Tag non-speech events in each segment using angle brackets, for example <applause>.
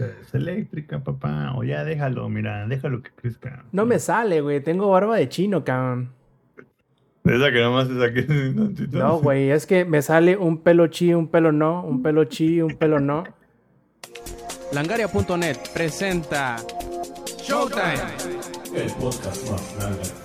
Es eléctrica, papá. O ya déjalo, mira, déjalo que crezca. No me sale, güey. Tengo barba de chino, cabrón. Esa que nomás se saque. <laughs> No, güey, es que me sale un pelo chi, un pelo no, un pelo chi, un pelo no. Langaria.net presenta Showtime. El podcast más grande.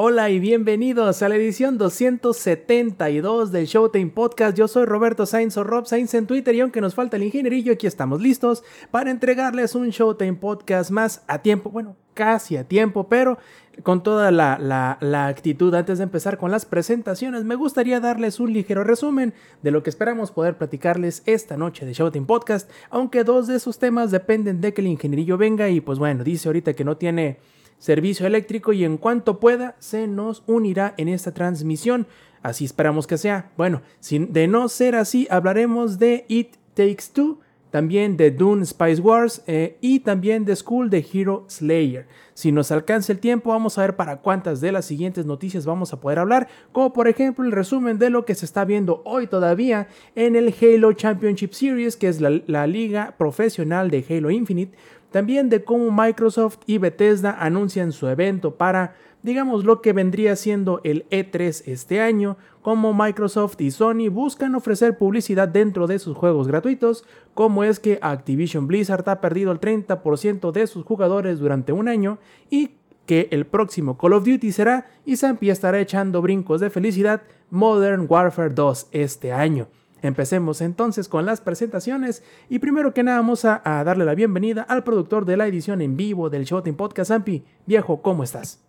Hola y bienvenidos a la edición 272 del Showtime Podcast. Yo soy Roberto Sainz o Rob Sainz en Twitter y aunque nos falta el ingenierillo, aquí estamos listos para entregarles un Showtime Podcast más a tiempo, bueno, casi a tiempo, pero con toda la, la, actitud antes de empezar con las presentaciones, me gustaría darles un ligero resumen de lo que esperamos poder platicarles esta noche de Showtime Podcast, aunque dos de sus temas dependen de que el ingenierillo venga y pues bueno, dice ahorita que no tiene servicio eléctrico y en cuanto pueda se nos unirá en esta transmisión. Así esperamos que sea. Bueno, sin, de no ser así, hablaremos de It Takes Two, también de Dune Spice Wars eh, y también de School de Hero Slayer. Si nos alcanza el tiempo, vamos a ver para cuántas de las siguientes noticias vamos a poder hablar, como por ejemplo el resumen de lo que se está viendo hoy todavía en el Halo Championship Series, que es la, la liga profesional de Halo Infinite, también de cómo Microsoft y Bethesda anuncian su evento para, digamos, lo que vendría siendo el E3 este año, cómo Microsoft y Sony buscan ofrecer publicidad dentro de sus juegos gratuitos, cómo es que Activision Blizzard ha perdido el 30% de sus jugadores durante un año y que el próximo Call of Duty será y Zampi estará echando brincos de felicidad Modern Warfare 2 este año. Empecemos entonces con las presentaciones y primero que nada vamos a, a, darle la bienvenida al productor de la edición en vivo del Showtime Podcast, Zampi. Viejo, ¿cómo estás?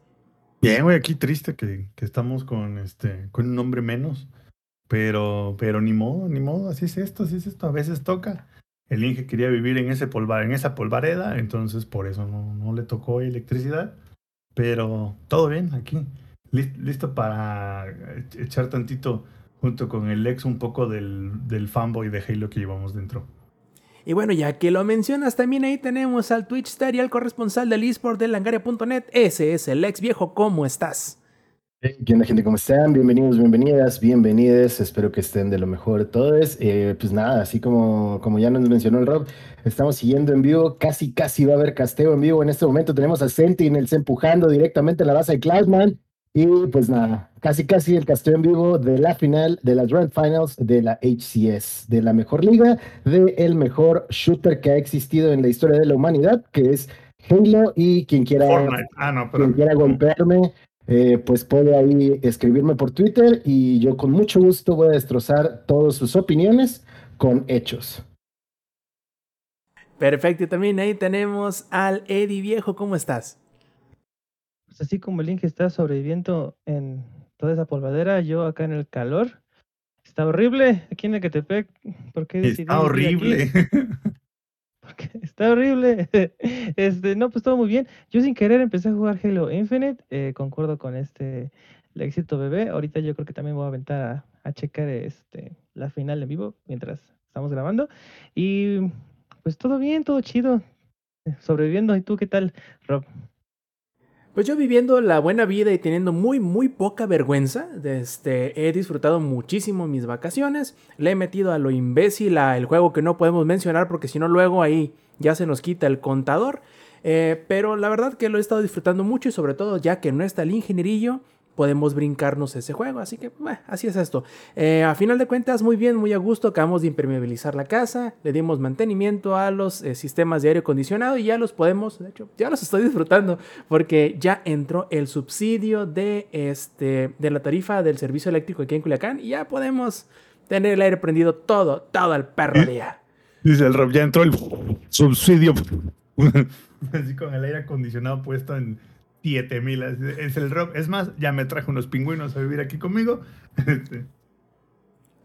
Bien, güey, aquí triste que, que, estamos con este con un nombre menos, pero pero ni modo, ni modo, así es esto, así es esto, a veces toca. El Inge quería vivir en ese polvar, en esa polvareda, entonces por eso no, no le tocó electricidad, pero todo bien aquí, listo para echar tantito junto con el ex un poco del, del fanboy de Halo que llevamos dentro. Y bueno, ya que lo mencionas, también ahí tenemos al Twitch Star y al corresponsal del eSport de Langaria.net. Ese es el ex viejo, ¿cómo estás? ¿Qué onda, gente? ¿Cómo están? Bienvenidos, bienvenidas, bienvenidas. Espero que estén de lo mejor todos. Eh, pues nada, así como, como ya nos mencionó el Rob, estamos siguiendo en vivo. Casi, casi va a haber casteo en vivo. En este momento tenemos a Sentinels empujando directamente a la base de Cloudman. Y pues nada, casi casi el casteo en vivo de la final de las Grand Finals de la HCS, de la mejor liga, de el mejor shooter que ha existido en la historia de la humanidad, que es Halo. Y quien quiera, ah, no, quien quiera golpearme, eh, pues puede ahí escribirme por Twitter y yo con mucho gusto voy a destrozar todas sus opiniones con hechos. Perfecto, y también ahí tenemos al Eddie Viejo, ¿cómo estás? Pues así como el Link está sobreviviendo en toda esa polvadera, yo acá en el calor. Está horrible aquí en Ecatepec. ¿Por qué Está horrible. <laughs> Porque está horrible. <laughs> Este, no, pues todo muy bien. Yo sin querer empecé a jugar Halo Infinite. Eh, concuerdo con este el éxito bebé. Ahorita yo creo que también voy a aventar a, a checar este la final en vivo mientras estamos grabando. Y pues todo bien, todo chido. Sobreviviendo. ¿Y tú qué tal, Rob? Pues yo viviendo la buena vida y teniendo muy, muy poca vergüenza, este, he disfrutado muchísimo mis vacaciones. Le he metido a lo imbécil a el juego que no podemos mencionar porque si no luego ahí ya se nos quita el contador. Eh, pero la verdad que lo he estado disfrutando mucho y sobre todo ya que no está el ingenierillo, podemos brincarnos ese juego. Así que, bueno, así es esto. Eh, a final de cuentas, muy bien, muy a gusto. Acabamos de impermeabilizar la casa, le dimos mantenimiento a los eh, sistemas de aire acondicionado y ya los podemos, de hecho, ya los estoy disfrutando porque ya entró el subsidio de, este, de la tarifa del servicio eléctrico aquí en Culiacán y ya podemos tener el aire prendido todo, todo el perro día. Dice el Rob, ya entró el subsidio. <laughs> Así con el aire acondicionado puesto en 7000. Es el rock. Es más, ya me traje unos pingüinos a vivir aquí conmigo. <laughs>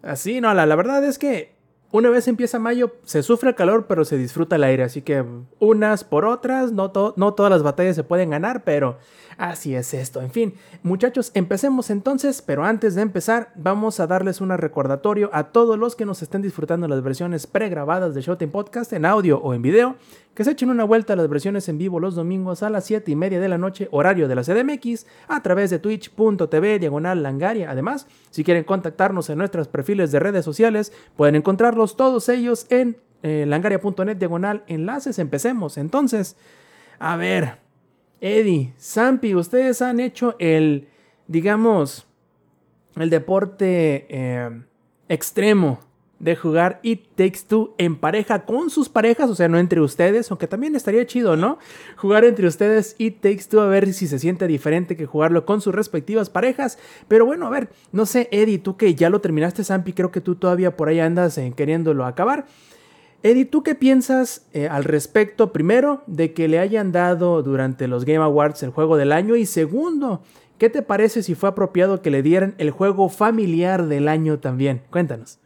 Así, no, la, la verdad es que una vez empieza mayo, se sufre el calor, pero se disfruta el aire. Así que unas por otras, no, to no todas las batallas se pueden ganar, pero así es esto. En fin, muchachos, empecemos entonces, pero antes de empezar, vamos a darles un recordatorio a todos los que nos estén disfrutando las versiones pregrabadas de Showtime Podcast en audio o en video, que se echen una vuelta a las versiones en vivo los domingos a las 7 y media de la noche, horario de la CDMX, a través de twitch.tv diagonal langaria. Además, si quieren contactarnos en nuestros perfiles de redes sociales, pueden encontrarlos todos ellos en eh, langaria.net diagonal enlaces. Empecemos. Entonces, a ver, Eddie, Zampi, ustedes han hecho el, digamos, el deporte eh, extremo de jugar It Takes Two en pareja con sus parejas, o sea, no entre ustedes, aunque también estaría chido, ¿no? Jugar entre ustedes It Takes Two a ver si se siente diferente que jugarlo con sus respectivas parejas. Pero bueno, a ver, no sé, Eddie, tú que ya lo terminaste, Zampi, creo que tú todavía por ahí andas eh, queriéndolo acabar. Eddie, ¿tú qué piensas eh, al respecto, primero, de que le hayan dado durante los Game Awards el juego del año? Y segundo, ¿qué te parece si fue apropiado que le dieran el juego familiar del año también? Cuéntanos.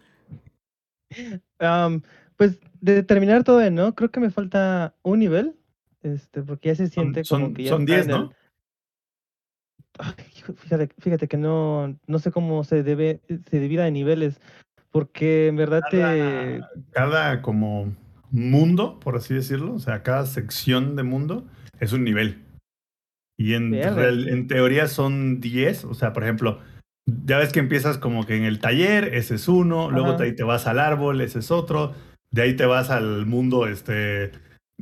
Pues de terminar todo, ¿no? Creo que me falta un nivel, este, porque ya se siente Son, como son, que ya son está 10, en el- ¿no? Ay, fíjate, fíjate que no, no sé cómo se debe, se divida en niveles, porque en verdad te, Cada, cada como mundo, por así decirlo, o sea, cada sección de mundo es un nivel. Y en, real- en teoría son 10, o sea, por ejemplo, ya ves que empiezas como que en el taller, ese es uno, luego de ahí te vas al árbol, ese es otro, de ahí te vas al mundo, este,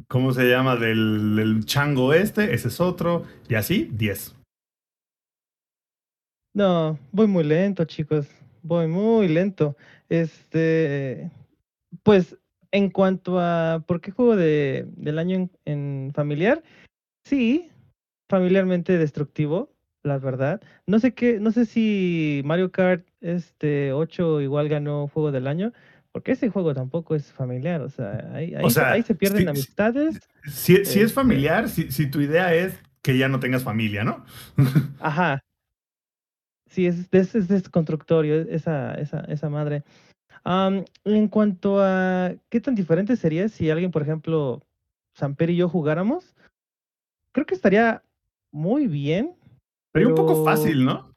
¿cómo se llama? Del, del chango este, ese es otro, y así, 10. no, voy muy lento, chicos, voy muy lento. Este, pues en cuanto a por qué juego de, del año en, en familiar, sí, familiarmente destructivo, la verdad. No sé qué, no sé si Mario Kart este 8 igual ganó juego del año, porque ese juego tampoco es familiar, o sea, ahí, ahí, se- sea, ahí se pierden sí. amistades. Si, si Este- es familiar, si, si tu idea es que ya no tengas familia, ¿no? <laughs> Ajá. Sí, es, es, es desconstructorio esa, esa, esa madre. En cuanto a qué tan diferente sería si alguien, por ejemplo, Samper y yo jugáramos, creo que estaría muy bien. Pero un poco fácil, ¿no?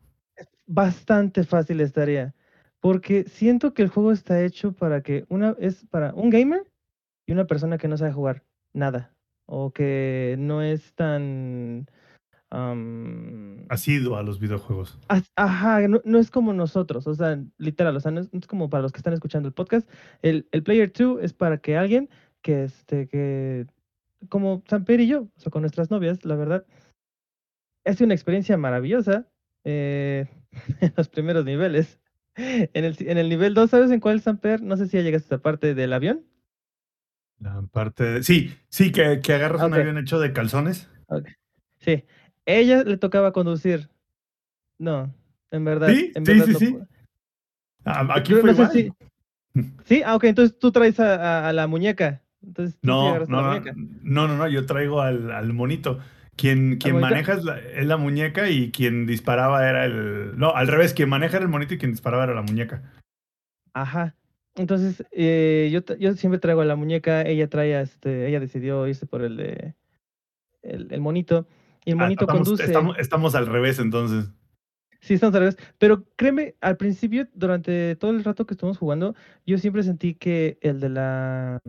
Bastante fácil estaría. Porque siento que el juego está hecho para que una es para un gamer y una persona que no sabe jugar nada. O que no es tan am, Asiduo a los videojuegos. As- Ajá, no, no es como nosotros, o sea, literal, o sea, no es, no es como para los que están escuchando el podcast. El, el Player 2 es para que alguien que, este, que, como Samper y yo, o sea, con nuestras novias, la verdad, es una experiencia maravillosa eh, <laughs> en los primeros niveles. En el, en el nivel 2, ¿sabes en cuál, Samper? No sé si ya llegaste a esa parte del avión. La parte de... Sí, sí, que, que agarras un avión hecho de calzones. Sí, ella le tocaba conducir. No, en verdad. Sí, en sí, verdad sí, no sí. Ah, Aquí Yo fue no sé igual. si- Sí, ah, ok, entonces tú traes a, a- a la muñeca. Entonces No, no, no, no, no, yo traigo al, al monito. Quien, quien maneja es la, es la muñeca y quien disparaba era el... No, al revés, quien maneja era el monito y quien disparaba era la muñeca. Ajá. Entonces, eh, yo, yo siempre traigo a la muñeca, ella trae a este, ella decidió irse por el de el, el monito. Y el Ah, monito estamos, conduce. estamos, estamos al revés entonces. Sí, estamos al revés. Pero créeme, al principio, durante todo el rato que estuvimos jugando, yo siempre sentí que el de la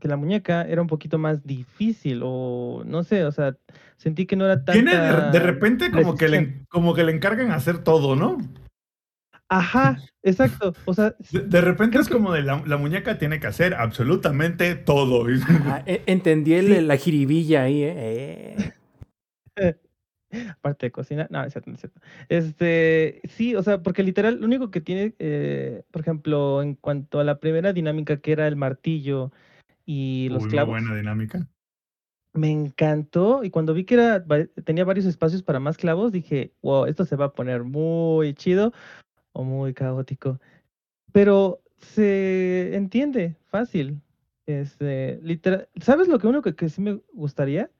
que la muñeca era un poquito más difícil, o no sé, o sea, sentí que no era tan. Tiene de, de repente como que, le, como que le encargan hacer todo, ¿no? Ajá, exacto. O sea, <laughs> De, de repente es que- como de la, la muñeca tiene que hacer absolutamente todo. <laughs> Ah, e- entendí el- Sí. la jiribilla ahí, ¿eh? Eh. <laughs> aparte de cocinar, no, es cierto, no es cierto. Este, sí, o sea, porque literal, lo único que tiene, eh, por ejemplo, en cuanto a la primera dinámica que era el martillo y los Uy, muy clavos, buena dinámica. me encantó. Y cuando vi que era, tenía varios espacios para más clavos, dije, wow, esto se va a poner muy chido o muy caótico. Pero se entiende fácil. Este, literal, ¿sabes lo que uno que, que sí me gustaría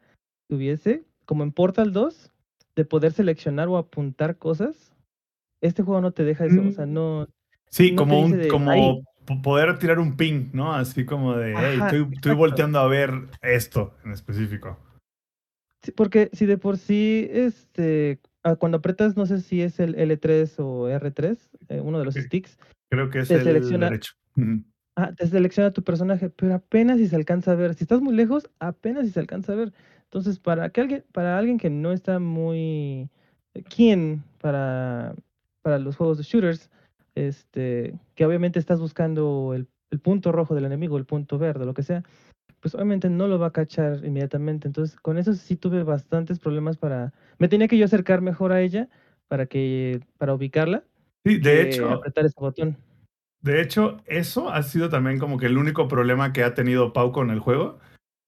que hubiese? Como en Portal 2, de poder seleccionar o apuntar cosas. Este juego no te deja eso, o sea, Mm. no. Sí, no como, un, de como poder tirar un ping, ¿no? Así como de, hey, Ajá, estoy, volteando a ver esto en específico. Sí, porque si de por sí, este, ah, cuando apretas, no sé si es el L3 o R3, eh, uno de los Sí. sticks, Creo que es Te el selecciona- derecho. Ah, te selecciona tu personaje, pero apenas si se alcanza a ver. Si estás muy lejos, apenas si se alcanza a ver. Entonces, para que alguien, para alguien que no está muy quién para, para los juegos de shooters, este, que obviamente estás buscando el el punto rojo del enemigo, el punto verde, lo que sea, pues obviamente no lo va a cachar inmediatamente. Entonces, con eso sí tuve bastantes problemas para... Me tenía que yo acercar mejor a ella para que para ubicarla. Sí, de hecho, apretar ese botón. de hecho, eso ha sido también como que el único problema que ha tenido Pau con el juego.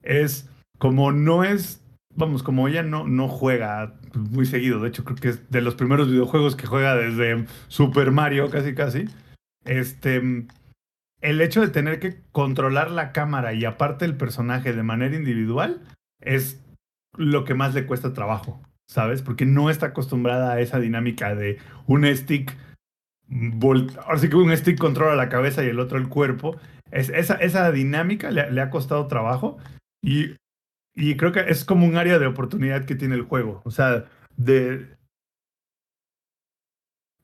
Es como no es, vamos, como ella no, no juega muy seguido. De hecho, creo que es de los primeros videojuegos que juega desde Super Mario, casi casi. Este, el hecho de tener que controlar la cámara y aparte el personaje de manera individual es lo que más le cuesta trabajo, ¿sabes? Porque no está acostumbrada a esa dinámica de un stick, ahora que un stick controla la cabeza y el otro el cuerpo. Es, esa, esa dinámica le, le ha costado trabajo y, y creo que es como un área de oportunidad que tiene el juego. O sea, de,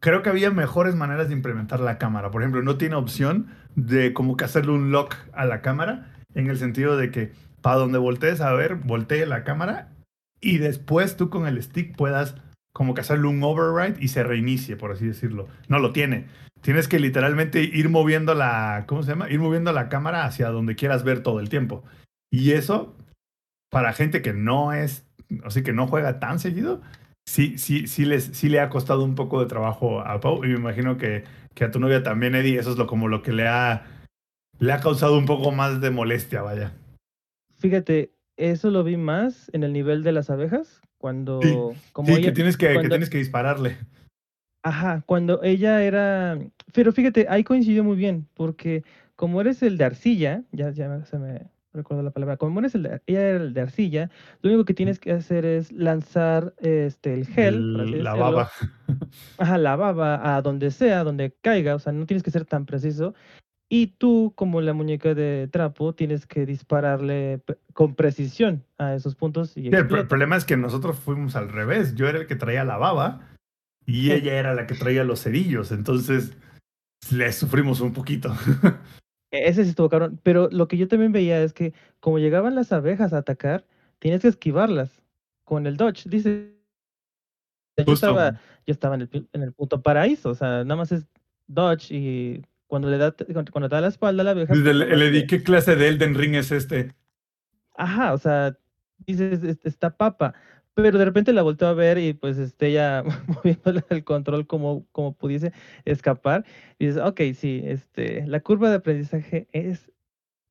creo que había mejores maneras de implementar la cámara. Por ejemplo, no tiene opción de como que hacerle un lock a la cámara, en el sentido de que para donde voltees a ver, voltee la cámara y después tú con el stick puedas como que hacerle un override y se reinicie, por así decirlo. No lo tiene. Tienes que literalmente ir moviendo la, ¿cómo se llama? Ir moviendo la cámara hacia donde quieras ver todo el tiempo. Y eso, para gente que no es, así que no juega tan seguido, sí, sí, sí, les, sí le ha costado un poco de trabajo a Pau. Y me imagino que, que a tu novia también, Eddie, eso es lo, como lo que le ha, le ha causado un poco más de molestia, vaya. Fíjate, eso lo vi más en el nivel de las abejas, cuando Sí, como Sí, ella, que tienes que, tienes que dispararle. Ajá, cuando ella era. Pero fíjate, ahí coincidió muy bien, porque como eres el de arcilla, ya, ya se me recuerdo la palabra, como eres el de, ella era el de arcilla, lo único que tienes que hacer es lanzar este el gel, El- la baba. <laughs> ajá, la baba a donde sea, donde caiga, o sea, no tienes que ser tan preciso. Y tú, como la muñeca de trapo, tienes que dispararle con precisión a esos puntos y Sí, el, problema es que nosotros fuimos al revés. Yo era el que traía la baba y ella era la que traía los cerillos. Entonces le sufrimos un poquito. <laughs> Ese sí estuvo cabrón. Pero lo que yo también veía es que como llegaban las abejas a atacar, tienes que esquivarlas con el dodge. Dice, yo estaba, yo estaba en el, en el puto paraíso, o sea, nada más es dodge y cuando le da, cuando, te da la espalda a la abeja. Desde pues, que- ¿qué clase de Elden Ring es este? Ajá, o sea, dices, "Es- está papa. Pero de repente la volteó a ver y pues este ya <laughs> moviéndole el control como, como pudiese escapar. Y dices, ok, sí, este, la curva de aprendizaje es,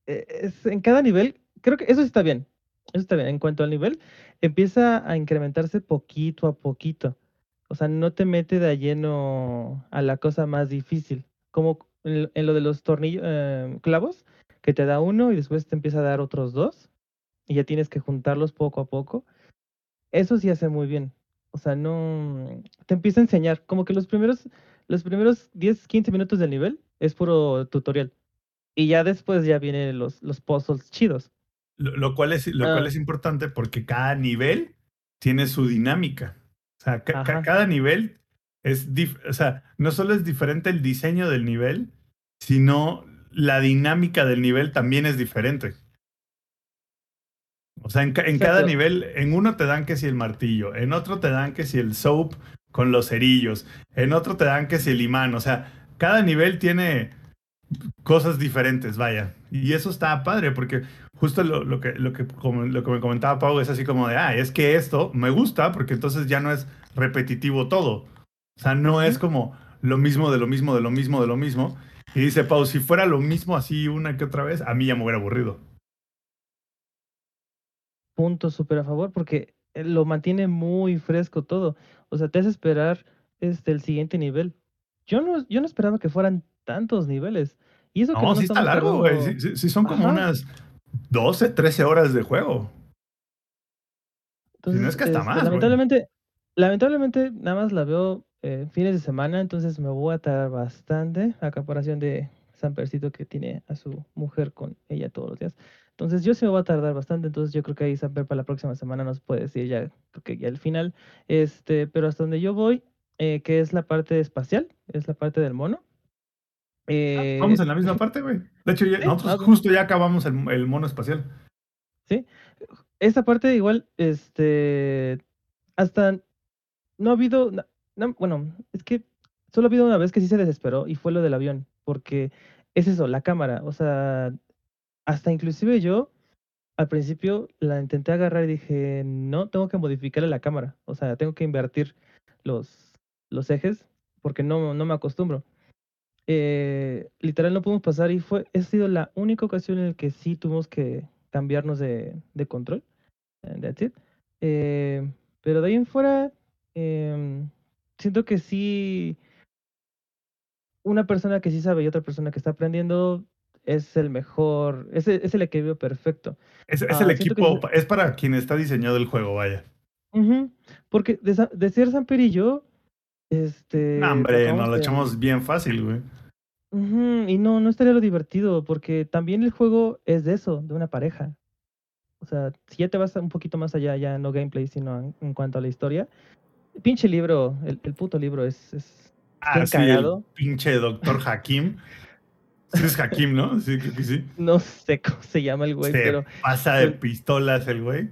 e- es en cada nivel, creo que eso está bien. Eso está bien. En cuanto al nivel, empieza a incrementarse poquito a poquito. O sea, no te mete de lleno a la cosa más difícil. Como en, en lo de los tornillos, eh, clavos, que te da uno y después te empieza a dar otros dos y ya tienes que juntarlos poco a poco. Eso sí hace muy bien. O sea, no te empieza a enseñar, como que los primeros los primeros 10, 15 minutos del nivel es puro tutorial. Y ya después ya vienen los los puzzles chidos. Lo, lo cual es, lo cual Ah. es importante porque cada nivel tiene su dinámica. O sea, ca- ca- Ajá. cada nivel es, o sea, no solo es diferente el diseño del nivel, sino la dinámica del nivel también es diferente. O sea, en, ca- en cada Exacto. nivel, en uno te dan que si el martillo, en otro te dan que si el soap con los cerillos, en otro te dan que si el imán. O sea, cada nivel tiene cosas diferentes, vaya. Y eso está padre, porque justo lo, lo que, lo, que, como, lo que me comentaba Pau es así como de, ah, es que esto me gusta, porque entonces ya no es repetitivo todo. O sea, no es como lo mismo de lo mismo, de lo mismo, de lo mismo. Y dice Pau, si fuera lo mismo así una que otra vez, a mí ya me hubiera aburrido. Punto súper a favor porque eh, lo mantiene muy fresco todo. O sea, te hace esperar este el siguiente nivel. Yo no yo no esperaba que fueran tantos niveles. Y eso que No, no sí está largo, güey. tardando- Sí, sí- sí son como Ajá. unas 12, 13 horas de juego. Entonces, no es que hasta este, más, lamentablemente, lamentablemente nada más la veo eh, fines de semana, entonces me voy a tardar bastante a comparación de Sampercito que tiene a su mujer con ella todos los días. Entonces yo sí me voy a tardar bastante, entonces yo creo que ahí Samper para la próxima semana nos puede decir ya, creo que ya el final. Este, pero hasta donde yo voy, eh, que es la parte espacial, es la parte del mono. eh, Vamos en la misma parte, güey. De hecho, ya- sí, nosotros justo ya acabamos el, el mono espacial. esta parte igual, este, hasta no ha habido, no, bueno, es que solo ha habido una vez que sí se desesperó y fue lo del avión, porque es eso, la cámara. O sea, hasta inclusive yo al principio la intenté agarrar y dije, no, tengo que modificarle la cámara. O sea, tengo que invertir los, los ejes porque no, no me acostumbro. Eh, literal no pudimos pasar y fue, ha sido la única ocasión en la que sí tuvimos que cambiarnos de, de control. That's it. Eh, pero de ahí en fuera, em, siento que sí, una persona que sí sabe y otra persona que está aprendiendo es el mejor, es, el- es el equilibrio perfecto. Es, es Ah, el equipo, es para quien está diseñado el juego, vaya. Porque de, de ser Samper y yo, este... No, hombre, nos lo echamos bien fácil, güey. Y no, no estaría lo divertido, porque también el juego es de eso, de una pareja. O sea, si ya te vas un poquito más allá, ya no gameplay, sino en, en cuanto a la historia. El pinche libro, el, el puto libro es, es Ah, sí, el pinche doctor Hakim. <laughs> Es Hakim, ¿no? Sí, creo que sí. No sé cómo se llama el güey, Se pero pasa de pistolas el güey.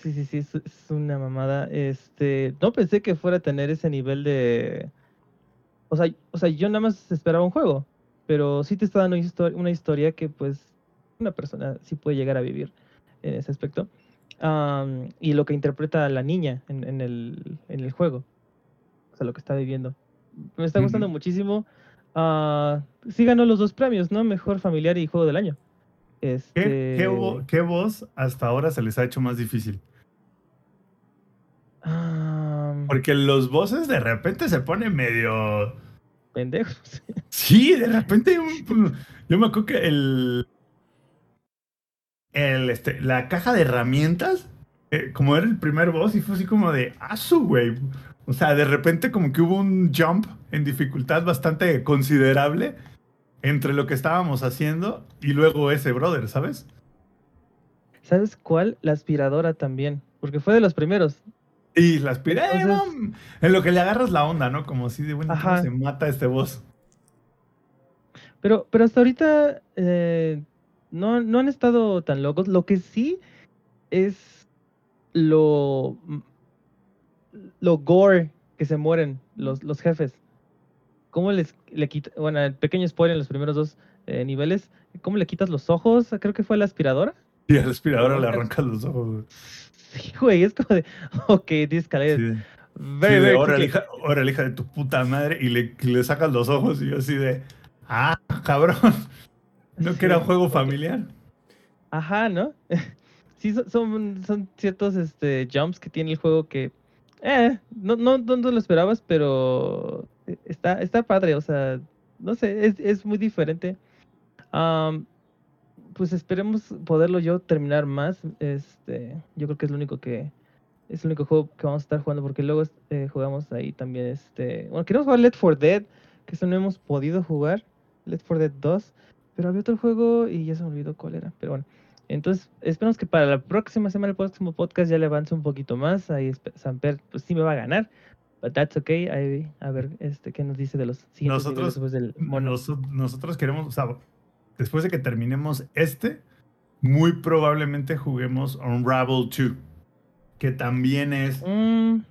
sí, sí, sí, es, es una mamada. Este, no pensé que fuera a tener ese nivel de... O sea, o sea, yo nada más esperaba un juego, pero sí te está dando una historia que pues una persona sí puede llegar a vivir en ese aspecto. Y lo que interpreta la niña en, en el, en el juego. O sea, lo que está viviendo. Me está gustando muchísimo. Ah, sí ganó los dos premios, ¿no? Mejor familiar y juego del año. ¿Qué, Este, qué, vo- qué voz hasta ahora se les ha hecho más difícil? am, Porque los voces de repente se ponen medio. pendejos. <laughs> Sí, de repente. Yo me acuerdo que el. el este, la caja de herramientas, eh, como era el primer boss, y fue así como de. ¡Asu, güey! O sea, de repente, como que hubo un jump en dificultad bastante considerable entre lo que estábamos haciendo y luego ese brother, ¿sabes? ¿Sabes cuál? La aspiradora también. Porque fue de los primeros. Y las pira, eh, Entonces- en lo que le agarras la onda, ¿no? Como así de, bueno, ¿cómo Ajá. se mata este boss? Pero, pero hasta ahorita eh, no, no han estado tan locos. Lo que sí es lo, lo gore que se mueren los, los jefes. ¿Cómo les le quita, bueno, el pequeño spoiler en los primeros dos eh, niveles, ¿cómo le quitas los ojos? Creo que fue la aspiradora. Y al aspiradora le arrancas los ojos. güey. Sí, güey, es como de, <laughs> ok, this Sí, very, sí, de, quickly". hija, órale, hija de tu puta madre, y le, le sacas los ojos, y yo así de, ah, cabrón, <laughs> no que era un juego familiar. Ajá, ¿no? <laughs> sí, son, son, son ciertos este, jumps que tiene el juego que, eh, no, no, no, lo esperabas, pero está, está padre, o sea, no sé, es, es muy diferente. Am, pues esperemos poderlo yo terminar más. Este, yo creo que es lo único que es el único juego que vamos a estar jugando porque luego eh, jugamos ahí también este, bueno, queremos jugar Let for Dead, que eso no hemos podido jugar, Let for Dead 2, pero había otro juego y ya se me olvidó cuál era, pero bueno. Entonces, esperamos que para la próxima semana, el próximo podcast ya le avance un poquito más. Ahí Samper, pues sí me va a ganar. But that's okay. Ahí, a ver este, qué nos dice de los siguientes Nosotros- después del mono. Nos- nosotros queremos, o sea, después de que terminemos este, muy probablemente juguemos Unravel 2, que también es, Mm,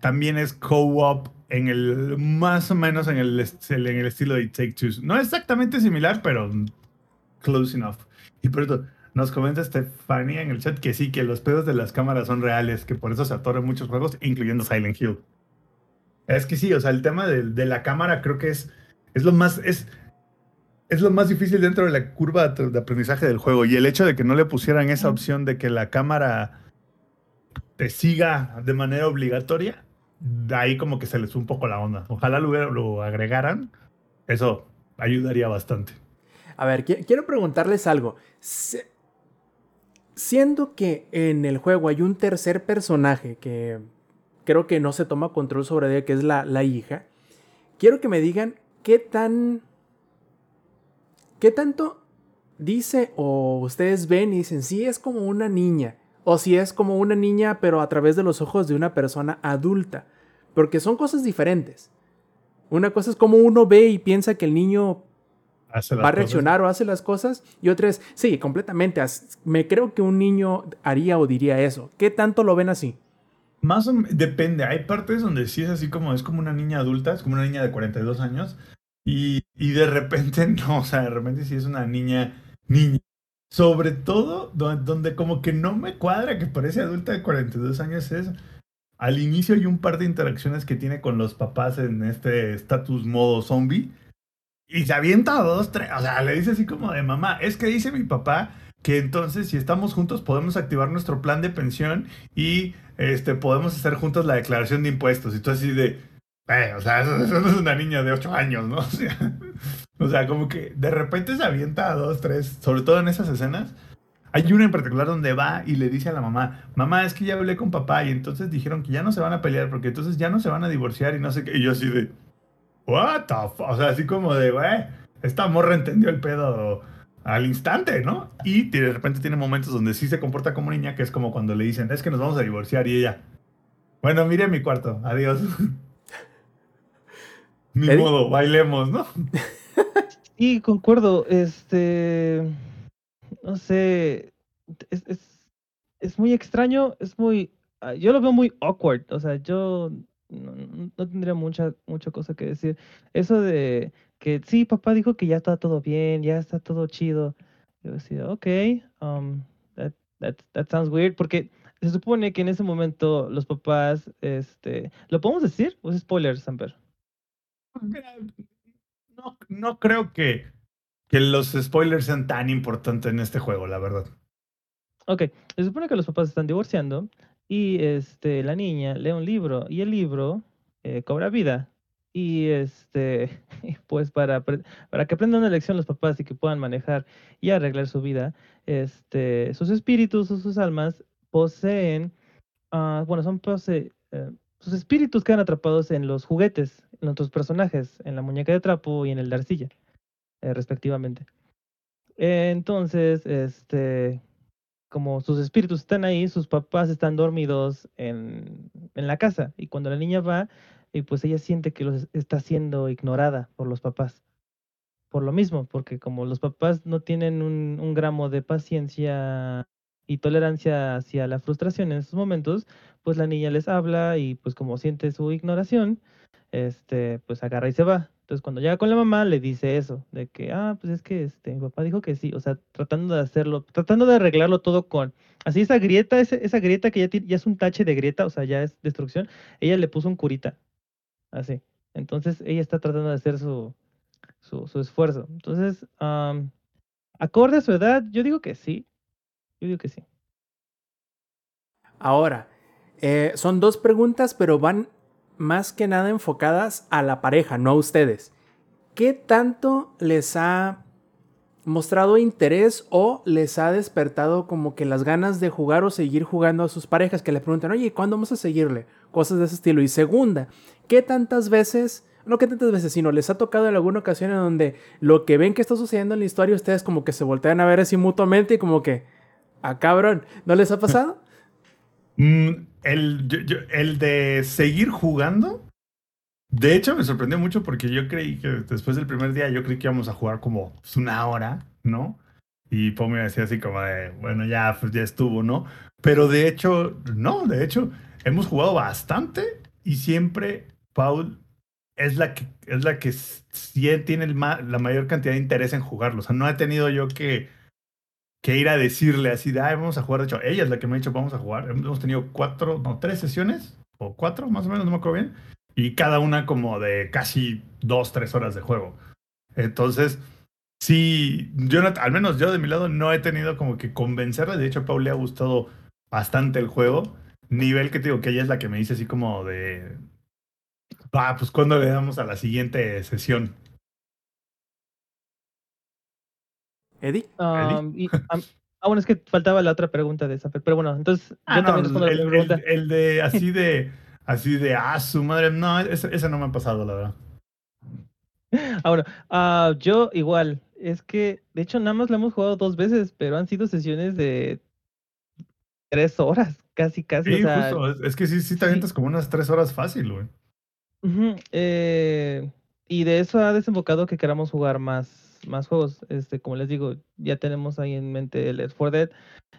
también es co-op en el, más o menos en el, en el estilo de Take Two. No exactamente similar, pero close enough. Y por eso nos comenta Stefania en el chat que sí, que los pedos de las cámaras son reales, que por eso se atoran muchos juegos, incluyendo Silent Hill. Es que sí, o sea, el tema de, de la cámara creo que es, es lo más, es, es lo más difícil dentro de la curva de aprendizaje del juego. Y el hecho de que no le pusieran esa opción de que la cámara te siga de manera obligatoria, de ahí como que se les fue un poco la onda. Ojalá lo, lo agregaran. Eso ayudaría bastante. A ver, qui- quiero preguntarles algo. Siendo que en el juego hay un tercer personaje que creo que no se toma control sobre ella, que es la, la hija, quiero que me digan qué tan... ¿Qué tanto dice o ustedes ven y dicen si es como una niña? O si es como una niña pero a través de los ojos de una persona adulta. Porque son cosas diferentes. Una cosa es como uno ve y piensa que el niño va a cosas. reaccionar o hace las cosas. Y otra es, sí, completamente. Me creo que un niño haría o diría eso. ¿Qué tanto lo ven así? Más o depende. Hay partes donde sí es así como es como una niña adulta, es como una niña de 42 años. Y, y de repente <laughs> no, o sea, de repente sí es una niña, niña. Sobre todo donde, donde como que no me cuadra que parece adulta de 42 años es al inicio hay un par de interacciones que tiene con los papás en este status modo zombie. Y se avienta dos, tres. O sea, le dice así como de mamá. Es que dice mi papá que entonces si estamos juntos podemos activar nuestro plan de pensión y este podemos hacer juntos la declaración de impuestos. Y tú así de. Eh, o sea, eso, eso no es una niña de ocho años, ¿no? <laughs> O sea, o sea, como que de repente se avienta a dos, tres, sobre todo en esas escenas. Hay una en particular donde va y le dice a la mamá, mamá, es que ya hablé con papá y entonces dijeron que ya no se van a pelear porque entonces ya no se van a divorciar y no sé qué. Y yo así de, what the fuck? O sea, así como de, güey, esta morra entendió el pedo al instante, ¿no? Y de repente tiene momentos donde sí se comporta como niña, que es como cuando le dicen, es que nos vamos a divorciar y ella, bueno, mire mi cuarto, adiós. <laughs> Ni modo, bailemos, ¿no? <laughs> Sí, concuerdo. Este. No sé. Es, es, es muy extraño. Es muy. ah, Yo lo veo muy awkward. O sea, yo no, no- no tendría mucha, mucha cosa que decir. Eso de que sí, papá dijo que ya está todo bien, ya está todo chido. Yo decía, ok, um, that, that, that sounds weird. Porque se supone que en ese momento los papás, este. ¿Lo podemos decir? ¿O es spoiler, Samper? Mira, no, no creo que, que los spoilers sean tan importantes en este juego, la verdad. Ok, se supone que los papás están divorciando y este, la niña lee un libro y el libro eh, cobra vida. Y este, <laughs> pues para, para que aprendan una lección los papás y que puedan manejar y arreglar su vida, este, sus espíritus o sus almas poseen, ah, bueno, son pose- eh, sus espíritus quedan atrapados en los juguetes, en otros personajes, en la muñeca de trapo y en el de arcilla, eh, respectivamente. Entonces, este, como sus espíritus están ahí, sus papás están dormidos en, en la casa. Y cuando la niña va, y pues ella siente que los está siendo ignorada por los papás. Por lo mismo, porque como los papás no tienen un, un gramo de paciencia y tolerancia hacia la frustración en esos momentos, pues la niña les habla y pues como siente su ignoración, este, pues agarra y se va. Entonces cuando llega con la mamá le dice eso, de que, ah, pues es que este, mi papá dijo que sí, o sea, tratando de hacerlo, tratando de arreglarlo todo con, así esa grieta, ese- esa grieta que ya, ti- ya es un tache de grieta, o sea, ya es destrucción, ella le puso un curita, así. Entonces ella está tratando de hacer su, su, esfuerzo. Entonces, am, acorde a su edad, yo digo que sí, yo digo que sí. Ahora, eh, son dos preguntas, pero van más que nada enfocadas a la pareja, no a ustedes. ¿Qué tanto les ha mostrado interés o les ha despertado como que las ganas de jugar o seguir jugando a sus parejas que le preguntan, oye, ¿cuándo vamos a seguirle? Cosas de ese estilo. Y segunda, ¿qué tantas veces, no qué tantas veces, sino les ha tocado en alguna ocasión en donde lo que ven que está sucediendo en la historia, ustedes como que se voltean a ver así mutuamente y como que, ah, cabrón, ¿no les ha pasado? <laughs> Mm, el, el de seguir jugando, de hecho me sorprendió mucho porque yo creí que después del primer día yo creí que íbamos a jugar como pues, una hora, ¿no? Y Pau me decía así como de, bueno, ya, pues ya estuvo, ¿no? Pero de hecho, no, de hecho, hemos jugado bastante y siempre Paul es la que, es la que tiene el la mayor cantidad de interés en jugarlo. O sea, no he tenido yo que, que ir a decirle así de, "Ay, vamos a jugar. De hecho, ella es la que me ha dicho, vamos a jugar. Hemos tenido cuatro, no, tres sesiones, o cuatro más o menos, no me acuerdo bien. Y cada una como de casi dos, tres horas de juego. Entonces, sí, yo no- al menos yo de mi lado no he tenido como que convencerle. De hecho, a Paul le ha gustado bastante el juego. Nivel que te digo que ella es la que me dice así como de, va, pues cuando le damos a la siguiente sesión. Eddie. Y, ah, bueno, es que faltaba la otra pregunta de esa, pero bueno, entonces Ah, yo no, también respondo a la el, pregunta. el- el de <laughs> así de, así de, ah, su madre, no, ese, ese no me ha pasado, la verdad. Ah, bueno, ah, yo igual, es que de hecho nada más la hemos jugado dos veces, pero han sido sesiones de tres horas, casi, casi, Sí, o sea, justo, es, es que sí, sí te sí. avientas como unas tres horas fácil, güey. Eh, y de eso ha desembocado que queramos jugar más, más juegos. Este, como les digo, ya tenemos ahí en mente el Left 4 Dead.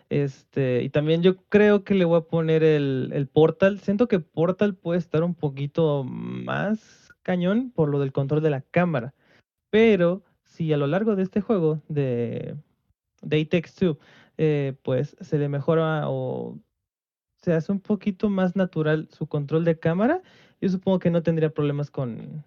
Este, y también yo creo que le voy a poner el, el Portal. Siento que Portal puede estar un poquito más cañón por lo del control de la cámara. Pero si a lo largo de este juego de, de It Takes Two, eh, pues se le mejora o se hace un poquito más natural su control de cámara, yo supongo que no tendría problemas con,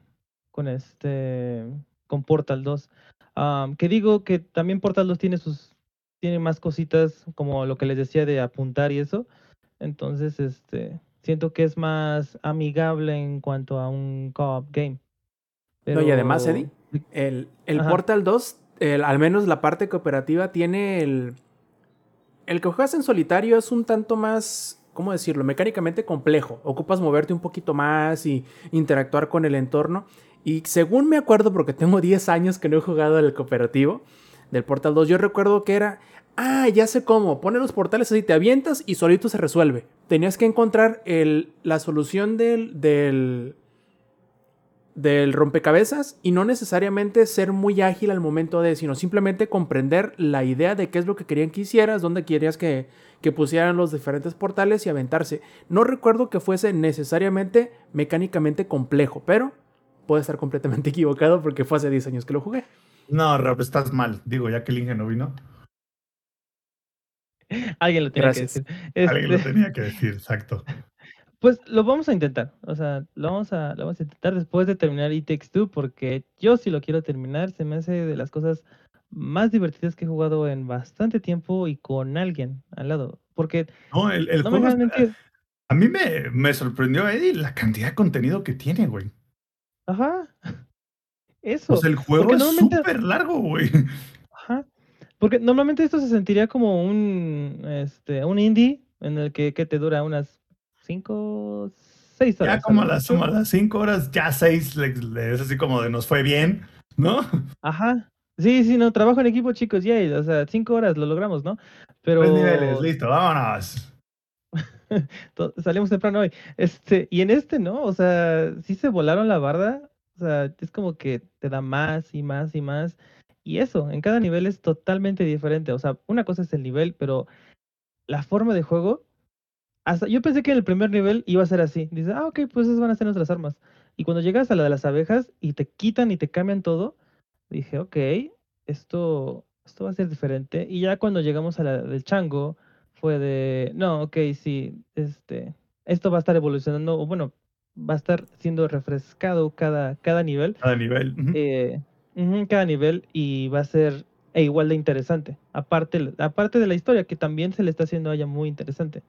con este con Portal 2. Am, que digo que también Portal 2 tiene sus tiene más cositas como lo que les decía de apuntar y eso. Entonces, este siento que es más amigable en cuanto a un co-op game. No, y además, Eddie, el, el. Portal 2, el- al menos la parte cooperativa, tiene el. El que juegas en solitario es un tanto más, ¿cómo decirlo? Mecánicamente complejo. Ocupas moverte un poquito más y interactuar con el entorno. Y según me acuerdo, porque tengo <laughs> 10 años que no he jugado el cooperativo del Portal 2, yo recuerdo que era. Ah, ya sé cómo. Pone los portales así, te avientas y solito se resuelve. Tenías que encontrar el, la solución del, del, del rompecabezas y no necesariamente ser muy ágil al momento de, sino simplemente comprender la idea de qué es lo que querían que hicieras, dónde querías que, que pusieran los diferentes portales y aventarse. No recuerdo que fuese necesariamente mecánicamente complejo, pero puedo estar completamente <laughs> equivocado porque fue hace 10 años que lo jugué. No, Rob, estás mal. Digo, ya que el Inge no vino, Alguien lo tenía Gracias. que decir. alguien lo Este, tenía que decir, exacto. <laughs> Pues lo vamos a intentar. O sea, lo vamos a, lo vamos a intentar después de terminar It Takes Two, porque yo sí lo quiero terminar. Se me hace de las cosas más divertidas que he jugado en bastante tiempo y con alguien al lado. Porque No, el, el no juego mentir. A mí me, me sorprendió, Eddie, la cantidad de contenido que tiene, güey. Ajá. Eso. Sea, el juego porque es normalmente- súper largo, güey. Ajá. Porque normalmente esto se sentiría como un, este, un indie en el que, que te dura unas 5, 6 horas. Ya como a las, mucho. como a las cinco horas, ya seis, le- le- es así como de nos fue bien, ¿no? Ajá. Sí, sí, no, trabajo en equipo, chicos, ya, o sea, 5 horas lo logramos, ¿no? Pero Tres niveles, listo, vámonos. <laughs> salimos temprano hoy. Este, y en este, ¿no? O sea, sí se volaron la barda. O sea, es como que te da más y más y más. Y eso, en cada nivel es totalmente diferente. O sea, una cosa es el nivel, pero la forma de juego. Hasta, yo pensé que en el primer nivel iba a ser así. Dices, ah, ok, pues esas van a ser nuestras armas. Y cuando llegas a la de las abejas y te quitan y te cambian todo, dije, ok, esto, esto va a ser diferente. Y ya cuando llegamos a la del chango, fue de, no, ok, sí, este, esto va a estar evolucionando, o bueno, va a estar siendo refrescado cada, cada nivel, Cada nivel. eh, cada nivel, y va a ser e igual de interesante. Aparte, aparte de la historia, que también se le está haciendo a ella muy interesante.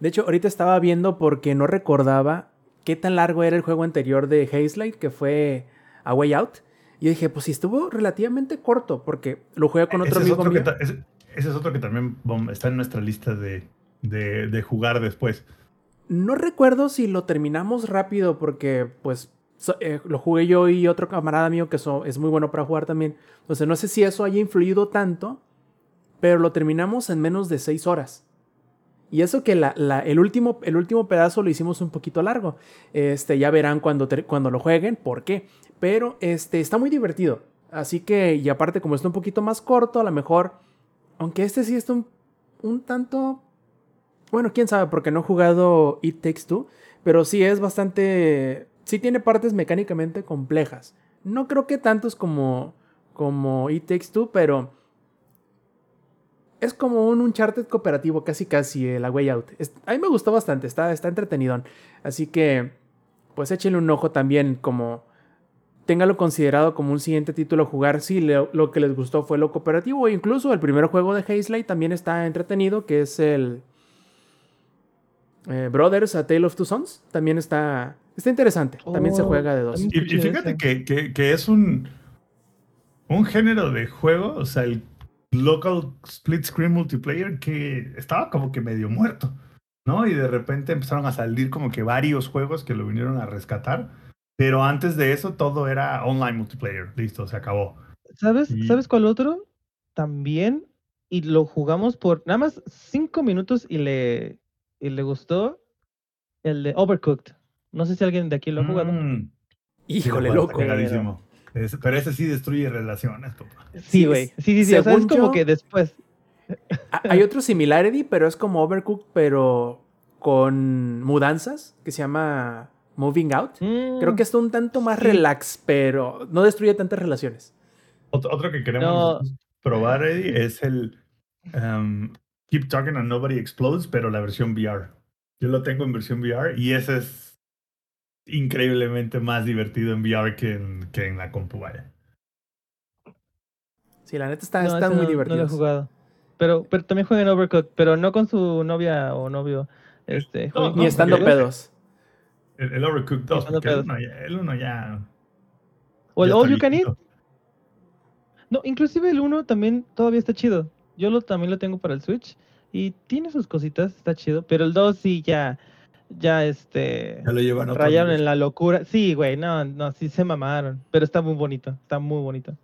De hecho, ahorita estaba viendo porque no recordaba qué tan largo era el juego anterior de Hazelight, que fue A Way Out. Y yo dije, pues sí, estuvo relativamente corto, porque lo jugué con otro ese, es amigo otro mío. Ese- es otro que también está en nuestra lista de, de, jugar después. No recuerdo si lo terminamos rápido, porque pues eh, lo jugué yo y otro camarada mío que es muy bueno para jugar también. Entonces no sé si eso haya influido tanto, pero lo terminamos en menos de seis horas. Y eso que el, último, el último pedazo lo hicimos un poquito largo. Este, ya verán cuando, ter- cuando lo jueguen por qué. Pero este, está muy divertido. Así que, y aparte como está un poquito más corto, a lo mejor, aunque este sí está un, un tanto... Bueno, quién sabe, porque no he jugado It Takes Two, pero sí es bastante... Sí tiene partes mecánicamente complejas. No creo que tantos como, como It Takes Two, pero es como un Uncharted cooperativo, casi casi, el A Way Out. A mí me gustó bastante, está, está entretenido. Así que, pues échenle un ojo también, como téngalo considerado como un siguiente título a jugar si le- lo que les gustó fue lo cooperativo. O incluso el primer juego de Hazelight también está entretenido, que es el eh, Brothers, A Tale of Two Sons. También está, está interesante. También se Oh, juega de dos. Y, fíjate que, que- que es un, un género de juego, o sea, el local split screen multiplayer que estaba como que medio muerto, ¿no? Y de repente empezaron a salir como que varios juegos que lo vinieron a rescatar, pero antes de eso todo era online multiplayer, listo, se acabó. ¿Sabes? Y- ¿Sabes cuál otro? También, y lo jugamos por nada más cinco minutos y le, y le gustó el de Overcooked. No sé si alguien de aquí lo ha jugado. Mm, Híjole, loco. cagadísimo. Es- pero ese sí destruye relaciones, papá. Sí, güey. Sí, sí, sí. O sea, es como yo- que después. Hay otro similar, Eddie, pero es como Overcooked, pero con mudanzas, que se llama Moving Out. Mm, Creo que está un tanto más Sí. relax, pero no destruye tantas relaciones. Otro, otro que queremos No. probar, Eddie, es el um, Keep Talking and Nobody Explodes, pero la versión VR. Yo lo tengo en versión VR y ese es increíblemente más divertido en VR que en, que en la compu, vaya. Sí, la neta está, no, están ese muy no- No lo he divertidos. jugado. Pero, pero también juega en Overcooked, pero no con su novia o novio. Este, No, juega- no, Ni estando pedos. El, el Overcooked 2, Estando porque el pedos. uno ya, el uno ya- O el ya All You Can Eat. No, inclusive el 1 también todavía está chido. Yo lo, también lo tengo para el Switch y tiene sus cositas, está chido. Pero el 2 sí ya, ya este, Ya lo llevan rayaron en la locura. Sí, güey, no, no, sí se mamaron. Pero está muy bonito, está muy bonito.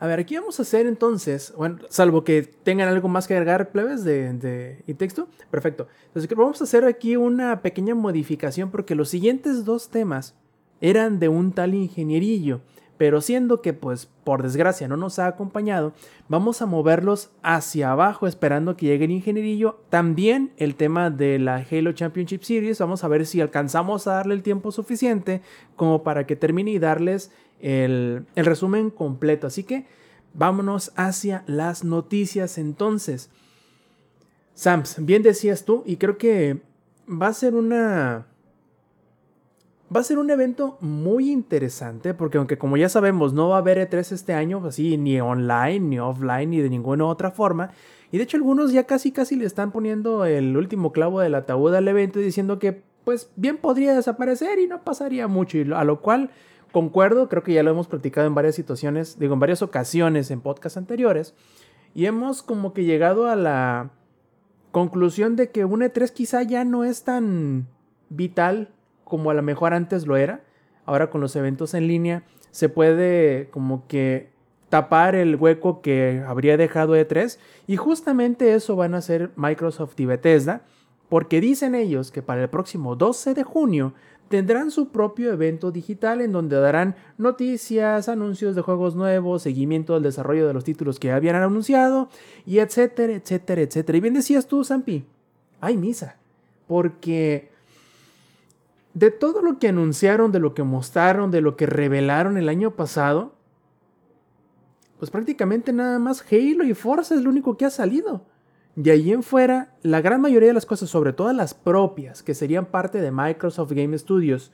A ver, aquí vamos a hacer entonces, bueno, salvo que tengan algo más que agregar, plebes, de, de- y texto. Perfecto. Entonces, vamos a hacer aquí una pequeña modificación porque los siguientes dos temas eran de un tal ingenierillo. Pero siendo que, pues, por desgracia no nos ha acompañado, vamos a moverlos hacia abajo esperando que llegue el ingenierillo. También el tema de la Halo Championship Series. Vamos a ver si alcanzamos a darle el tiempo suficiente como para que termine y darles el, resumen completo. Así que vámonos hacia las noticias entonces. Sams, bien decías tú, y creo que va a ser una... Va a ser un evento muy interesante porque aunque como ya sabemos no va a haber E3 este año, así ni online, ni offline, ni de ninguna otra forma. Y de hecho algunos ya casi casi le están poniendo el último clavo del ataúd al evento y diciendo que pues bien podría desaparecer y no pasaría mucho. Y a lo cual concuerdo, creo que ya lo hemos platicado en varias situaciones, digo en varias ocasiones en podcasts anteriores. Y hemos como que llegado a la conclusión de que un E3 quizá ya no es tan vital como a lo mejor antes lo era. Ahora con los eventos en línea se puede como que tapar el hueco que habría dejado E3 y justamente eso van a hacer Microsoft y Bethesda porque dicen ellos que para el próximo 12 de junio tendrán su propio evento digital en donde darán noticias, anuncios de juegos nuevos, seguimiento del desarrollo de los títulos que habían anunciado y etcétera, etcétera, etcétera. Y bien decías tú, Zampi, hay misa, porque de todo lo que anunciaron, de lo que mostraron, de lo que revelaron el año pasado, pues prácticamente nada más Halo y Forza es lo único que ha salido. De ahí en fuera, la gran mayoría de las cosas, sobre todo las propias, que serían parte de Microsoft Game Studios,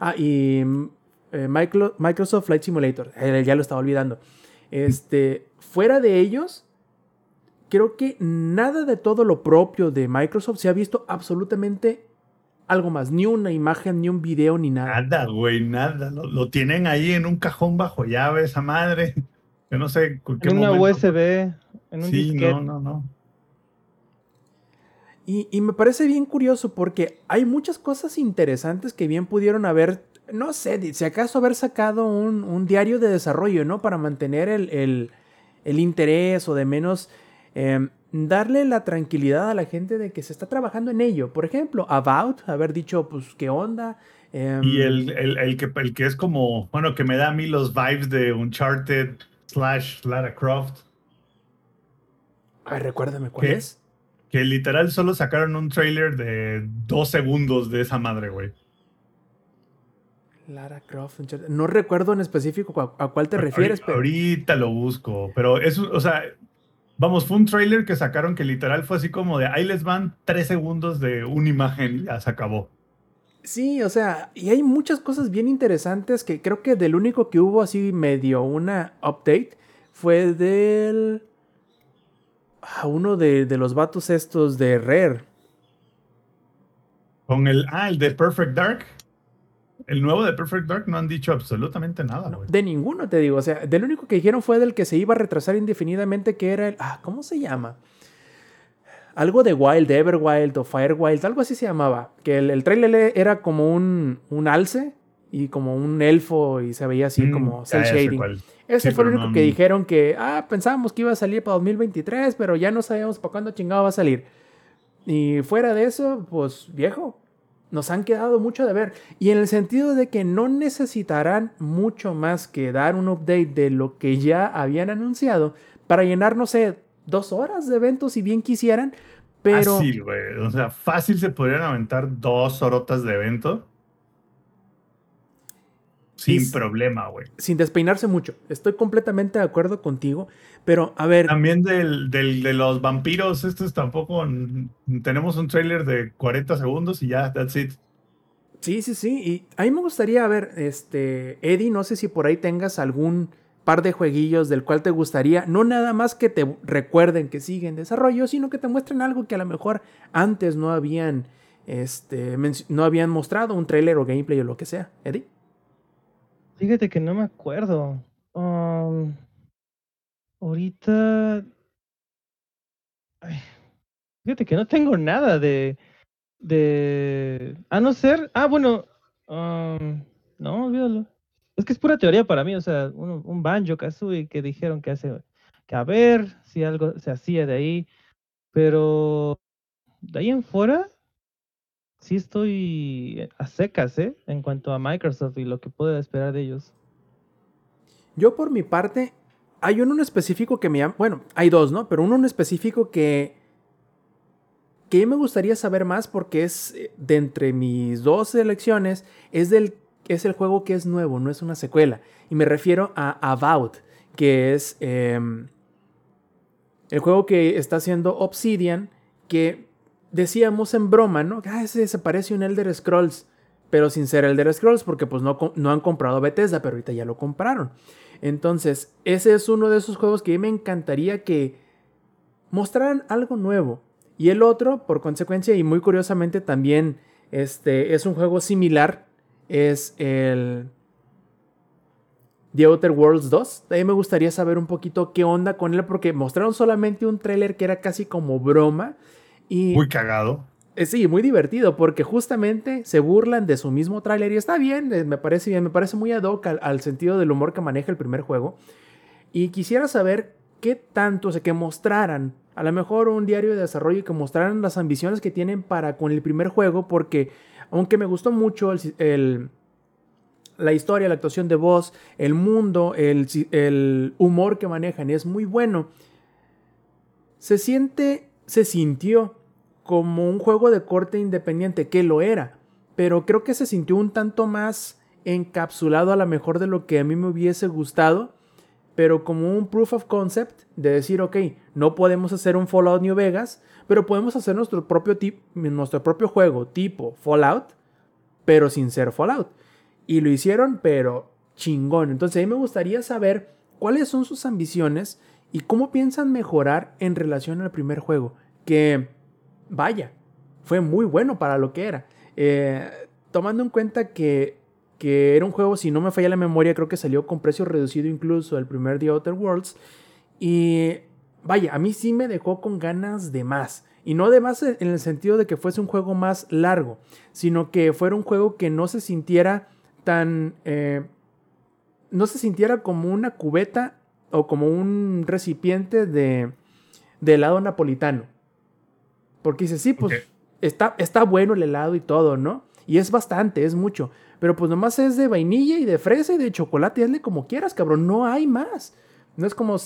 ah, y mm, eh, Micro- Microsoft Flight Simulator, eh, ya lo estaba olvidando, este, fuera de ellos, creo que nada de todo lo propio de Microsoft se ha visto absolutamente algo más, ni una imagen, ni un video, ni nada. Nada, güey, nada. Lo, lo tienen ahí en un cajón bajo llave, esa madre. Yo no sé qué En una momento- USB, en un Sí, disquete. no, no, no. Y, y me parece bien curioso porque hay muchas cosas interesantes que bien pudieron haber, no sé, si acaso haber sacado un, un diario de desarrollo, ¿no? Para mantener el, el- el interés o de menos em, darle la tranquilidad a la gente de que se está trabajando en ello. Por ejemplo, About, haber dicho, pues, ¿qué onda? Em, Y el, el, el que, el que es como, bueno, que me da a mí los vibes de Uncharted slash Lara Croft, Ay, recuérdame cuál ¿Qué? es. Que literal solo sacaron un trailer de dos segundos de esa madre, güey. Lara Croft. No recuerdo en específico a, a cuál te refieres, pero... Ahorita lo busco, pero eso, o sea, vamos, fue un trailer que sacaron que literal fue así como de ahí les van tres segundos de una imagen y ya se acabó. Sí, o sea, y hay muchas cosas bien interesantes que creo que del único que hubo así medio una update fue del... a uno de, de los vatos estos de Rare. Con el, ah, el de Perfect Dark. El nuevo de Perfect Dark no han dicho absolutamente nada, No, de ninguno, te digo. O sea, del único que dijeron fue del que se iba a retrasar indefinidamente, que era el... Ah, ¿cómo se llama? Algo de Wild, Everwild o Firewild, algo así se llamaba. Que el, el trailer era como un, un alce y como un elfo y se veía así Mm, como cel shading. Ese Sí, fue lo único no- que dijeron que, ah, pensábamos que iba a salir para 2023, pero ya no sabíamos para cuándo chingado va a salir. Y fuera de eso, pues viejo, nos han quedado mucho de ver. Y en el sentido de que no necesitarán mucho más que dar un update de lo que ya habían anunciado para llenar, no sé, dos horas de eventos si bien quisieran. Pero Fácil, güey. O sea, fácil se podrían aventar dos horotas de evento. Sin Y- problema, güey. sin despeinarse mucho, estoy completamente de acuerdo contigo, pero a ver, También del, del- de los vampiros, estos tampoco. Tenemos un trailer de 40 segundos y ya, that's it. sí, sí, sí, y a mí me gustaría ver, este, Eddie, no sé si por ahí tengas algún par de jueguillos del cual te gustaría, no nada más que te recuerden que sigue en desarrollo, sino que te muestren algo que a lo mejor antes no habían, este, no habían mostrado, un trailer o gameplay o lo que sea, Eddie. Fíjate que no me acuerdo. Um, ahorita. Ay, fíjate que no tengo nada de. de. A no ser. Ah, bueno. um, no, olvídalo. Es que es pura teoría para mí. O sea, un, un banjo kazooie que dijeron que hace. que a ver si algo se hacía de ahí. Pero. De ahí en fuera. Sí estoy a secas, ¿eh? En cuanto a Microsoft y lo que puedo esperar de ellos. Yo por mi parte, hay uno en específico que me bueno, hay dos, ¿no? Pero uno en específico que que me gustaría saber más porque es eh, de entre mis dos selecciones es del es el juego que es nuevo, no es una secuela y me refiero a About, que es em, el juego que está haciendo Obsidian, que decíamos en broma, ¿no? Ah, ese se parece un Elder Scrolls, pero sin ser Elder Scrolls porque pues no, han comprado Bethesda, pero ahorita ya lo compraron. Entonces, ese es uno de esos juegos que a mí me encantaría que mostraran algo nuevo. Y el otro, por consecuencia, y muy curiosamente también, este, es un juego similar, es el The Outer Worlds 2. A mí me gustaría saber un poquito qué onda con él, porque mostraron solamente un tráiler que era casi como broma. Y Muy cagado. eh, sí, muy divertido, porque justamente se burlan de su mismo tráiler y está bien, eh, me parece bien, me parece muy ad hoc al, al sentido del humor que maneja el primer juego. Y quisiera saber qué tanto, o sea, que mostraran, a lo mejor un diario de desarrollo y que mostraran las ambiciones que tienen para con el primer juego, porque aunque me gustó mucho el, la historia, la actuación de voz, el mundo, el, el humor que manejan es muy bueno, se siente, se sintió como un juego de corte independiente, que lo era, pero creo que se sintió un tanto más encapsulado a lo mejor de lo que a mí me hubiese gustado, pero como un proof of concept de decir, ok, no podemos hacer un Fallout New Vegas, pero podemos hacer nuestro propio, tip- nuestro propio juego tipo Fallout, pero sin ser Fallout. Y lo hicieron, pero chingón. Entonces a mí me gustaría saber cuáles son sus ambiciones y cómo piensan mejorar en relación al primer juego. Que, vaya, fue muy bueno para lo que era. Eh, tomando en cuenta que, que era un juego, si no me falla la memoria, creo que salió con precio reducido incluso el primer The Outer Worlds. Y vaya, a mí sí me dejó con ganas de más. Y no de más en el sentido de que fuese un juego más largo, sino que fuera un juego que no se sintiera tan... eh, no se sintiera como una cubeta o como un recipiente de, de helado napolitano. Porque dice, sí, pues está, está bueno el helado y todo, ¿no? Y es bastante, es mucho. Pero pues nomás es de vainilla y de fresa y de chocolate, hazle como quieras, cabrón. No hay más. No es como...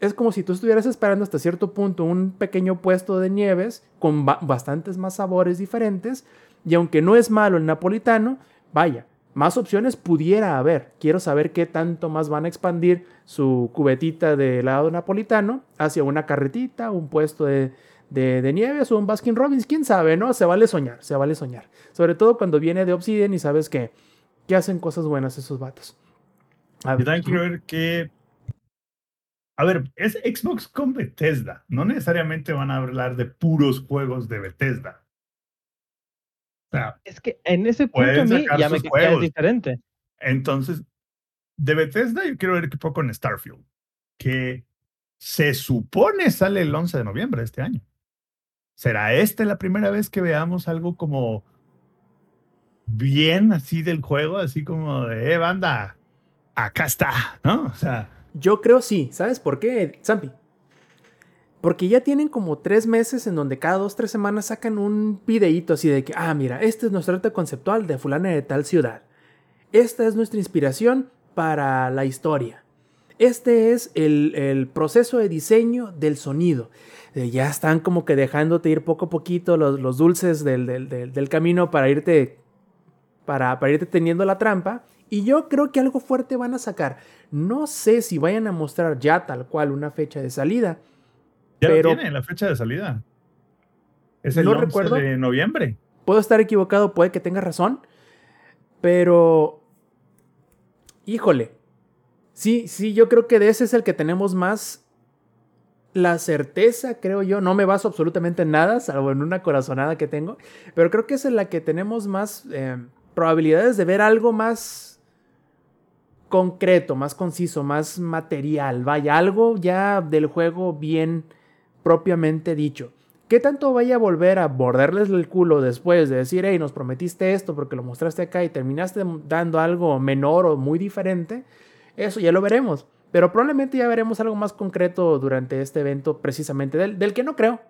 Es como si tú estuvieras esperando hasta cierto punto un pequeño puesto de nieves con ba- bastantes más sabores diferentes. Y aunque no es malo el napolitano, vaya, más opciones pudiera haber. Quiero saber qué tanto más van a expandir su cubetita de helado napolitano hacia una carretita, un puesto de, de, de nieves o un Baskin Robbins. Quién sabe, ¿no? Se vale soñar, se vale soñar. Sobre todo cuando viene de Obsidian y sabes que, que hacen cosas buenas esos vatos. A ver, quiero ver que. A ver, es Xbox con Bethesda. No necesariamente van a hablar de puros juegos de Bethesda. Sea, Es que en ese punto a mí ya me es diferente. entonces, de Bethesda yo quiero ver qué poco en Starfield. Que se supone sale el 11 de noviembre de este año. ¿Será esta la primera vez que veamos algo como bien así del juego? Así como de, eh, banda, acá está, ¿no? O sea, Yo creo sí. ¿Sabes por qué, Zampi? Porque ya tienen como tres meses en donde cada dos, tres semanas sacan un videíto así de que, ah, mira, este es nuestro arte conceptual de fulana de tal ciudad. Esta es nuestra inspiración para la historia. Este es el, el proceso de diseño del sonido. Eh, ya están como que dejándote ir poco a poquito los, los dulces del, del, del, del camino para irte, para, para irte teniendo la trampa. Y yo creo que algo fuerte van a sacar. No sé si vayan a mostrar ya tal cual una fecha de salida. Ya pero- lo tiene la fecha de salida. Es el No 11 recuerdo. de noviembre. Puedo estar equivocado, puede que tenga razón. Pero. Híjole. Sí, sí, yo creo que de ese es el que tenemos más. La certeza, creo yo. No me baso absolutamente en nada, salvo en una corazonada que tengo. Pero creo que es en la que tenemos más eh, probabilidades de ver algo más concreto, más conciso, más material. Vaya, algo ya del juego bien propiamente dicho. ¿Qué tanto vaya a volver a bordarles el culo después de decir, hey, nos prometiste esto porque lo mostraste acá y terminaste dando algo menor o muy diferente? Eso ya lo veremos. Pero probablemente ya veremos algo más concreto durante este evento, precisamente, del, del que no creo.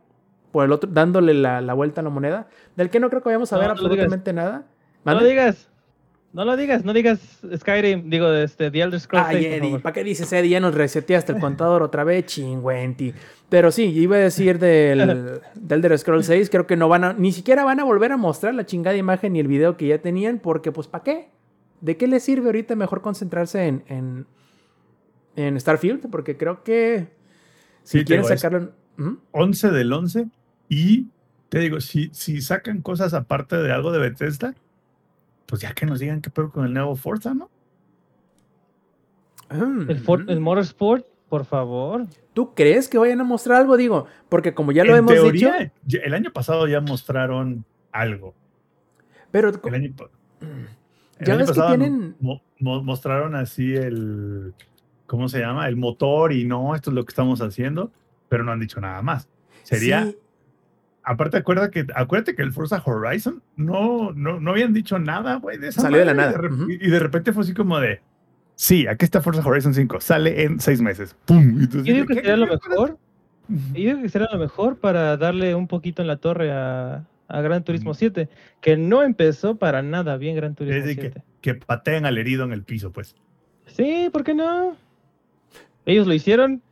Por el otro, dándole la, la vuelta a la moneda. Del que no creo que vayamos a No, ver no digas. absolutamente nada. No lo ¿Mande? digas. No lo digas, no digas Skyrim, digo, este, The Elder Scrolls Ay, 6, por Eddie. ¿para qué dices Eddie? Ya nos reseteaste el contador otra vez, chingüenti. Pero sí, iba a decir del, <laughs> del Elder Scrolls 6, creo que no van a, ni siquiera van a volver a mostrar la chingada imagen y el video que ya tenían, porque pues ¿para qué? ¿De qué les sirve ahorita mejor concentrarse en, en, en Starfield? Porque creo que si Sí, quieren sacarlo... ¿Mm? 11 del 11. Y te digo, si, si sacan cosas aparte de algo de Bethesda, pues ya que nos digan qué pedo con el nuevo Forza, ¿no? Mm. El, For- el Motorsport, por favor. ¿Tú crees que vayan a mostrar algo? Digo, porque como ya lo en hemos dicho... teoría, ya- el año pasado ya mostraron algo. Pero El año, el Ya año ves que pasado tienen- mo- mo- mostraron así el, ¿cómo se llama? El motor y no, esto es lo que estamos haciendo, pero no han dicho nada más. Sería, sí, aparte acuerda que, acuérdate que el Forza Horizon no, no, no habían dicho nada, güey, de esa Salió de la nada. Y de repente fue así como de, sí, aquí está Forza Horizon 5, sale en seis meses. ¡Pum! Así Yo digo que ¿qué- sería lo mejor. Yo digo que será lo mejor para darle un poquito en la torre a, a Gran Turismo Ujú. 7, que no empezó para nada bien Gran Turismo Es de que, 7. que patean al herido en el piso, pues. Sí, ¿por qué no? Ellos lo hicieron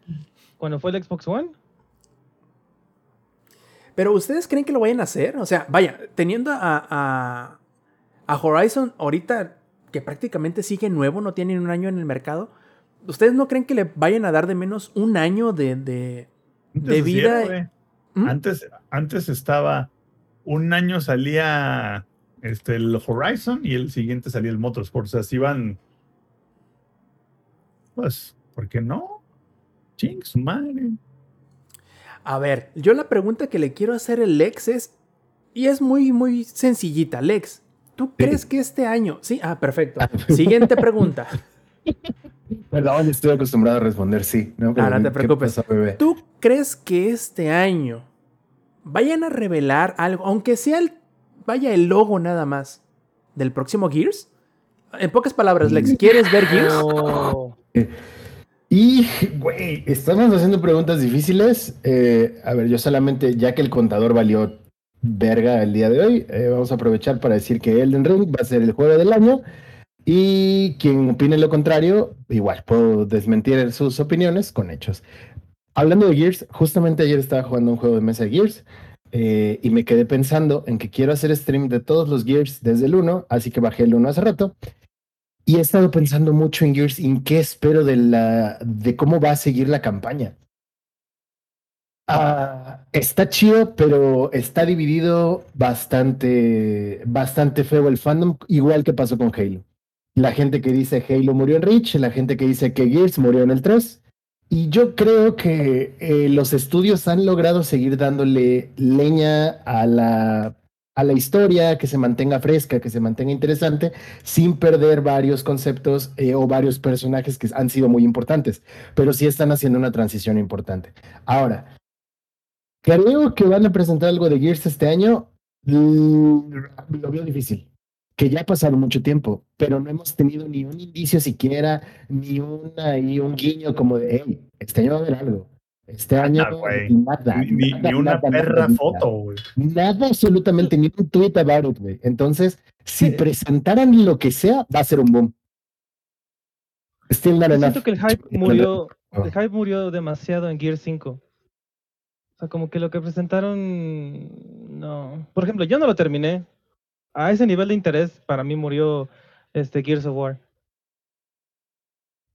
cuando fue el Xbox One. Pero ¿ustedes creen que lo vayan a hacer? O sea, vaya, teniendo a, a, a Horizon ahorita, que prácticamente sigue nuevo, no tiene ni un año en el mercado, ¿ustedes no creen que le vayan a dar de menos un año de... de, vida? ¿Mm? Antes, antes estaba, un año salía este, el Horizon y el siguiente salía el Motorsport. O sea, si iban, pues, ¿por qué no? Ching, su madre. A ver, yo la pregunta que le quiero hacer al Lex es, y es muy, muy sencillita, Lex, ¿tú crees que este año... Sí, ah, perfecto. Siguiente pregunta. <laughs> Perdón, estoy acostumbrado a responder sí. No, Ah, no te ¿qué preocupes. ¿Tú crees que este año vayan a revelar algo, aunque sea el, vaya el logo nada más, del próximo Gears? En pocas palabras, Lex, ¿quieres ver Gears? Oh, Y, güey, estamos haciendo preguntas difíciles. Eh, a ver, yo solamente, ya que el contador valió verga el día de hoy, eh, vamos a aprovechar para decir que Elden Ring va a ser el juego del año. Y quien opine lo contrario, igual, puedo desmentir sus opiniones con hechos. Hablando de Gears, justamente ayer estaba jugando un juego de mesa de Gears eh, y me quedé pensando en que quiero hacer stream de todos los Gears desde el 1, así que bajé el 1 hace rato. Y he estado pensando mucho en Gears en qué espero de, la, de cómo va a seguir la campaña. Ah, está chido, pero está dividido bastante, bastante feo el fandom, igual que pasó con Halo. La gente que dice Halo murió en Reach, la gente que dice que Gears murió en el 3. Y yo creo que eh, los estudios han logrado seguir dándole leña a la, a la historia, que se mantenga fresca, que se mantenga interesante, sin perder varios conceptos eh, o varios personajes que han sido muy importantes, pero sí están haciendo una transición importante. Ahora, creo que van a presentar algo de Gears este año, mm, lo veo difícil, que ya ha pasado mucho tiempo, pero no hemos tenido ni un indicio siquiera, ni una, y un guiño como de, hey, este año va a haber algo. Este año, Nada, Ni, ni- nada, ni una nada, perra nada. foto, güey. Nada, absolutamente, ni un tweet about it, güey. Entonces, si presentaran lo que sea, va a ser un boom. Still not siento que el hype murió, Oh. el hype murió demasiado en Gear 5. O sea, como que lo que presentaron, no. Por ejemplo, yo no lo terminé. A ese nivel de interés, para mí murió este Gears of War.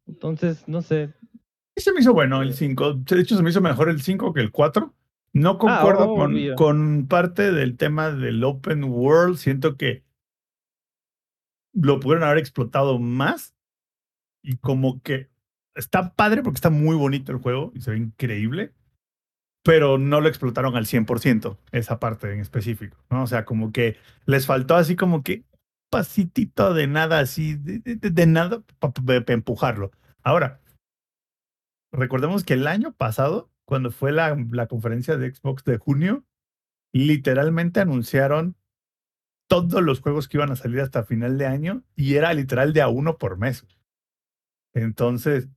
Entonces, no sé. Se me hizo bueno el 5. De hecho, se me hizo mejor el 5 que el 4. No concuerdo con, obvio. con parte del tema del open world. Siento que lo pudieron haber explotado más. Y como que está padre porque está muy bonito el juego y se ve increíble. Pero no lo explotaron al 100%, esa parte en específico. ¿no? O sea, como que les faltó así como que pasitito de nada así, de, de- de nada para empujarlo. Ahora, recordemos que el año pasado, cuando fue la, la conferencia de Xbox de junio, literalmente anunciaron todos los juegos que iban a salir hasta final de año y era literal de a uno por mes. Entonces,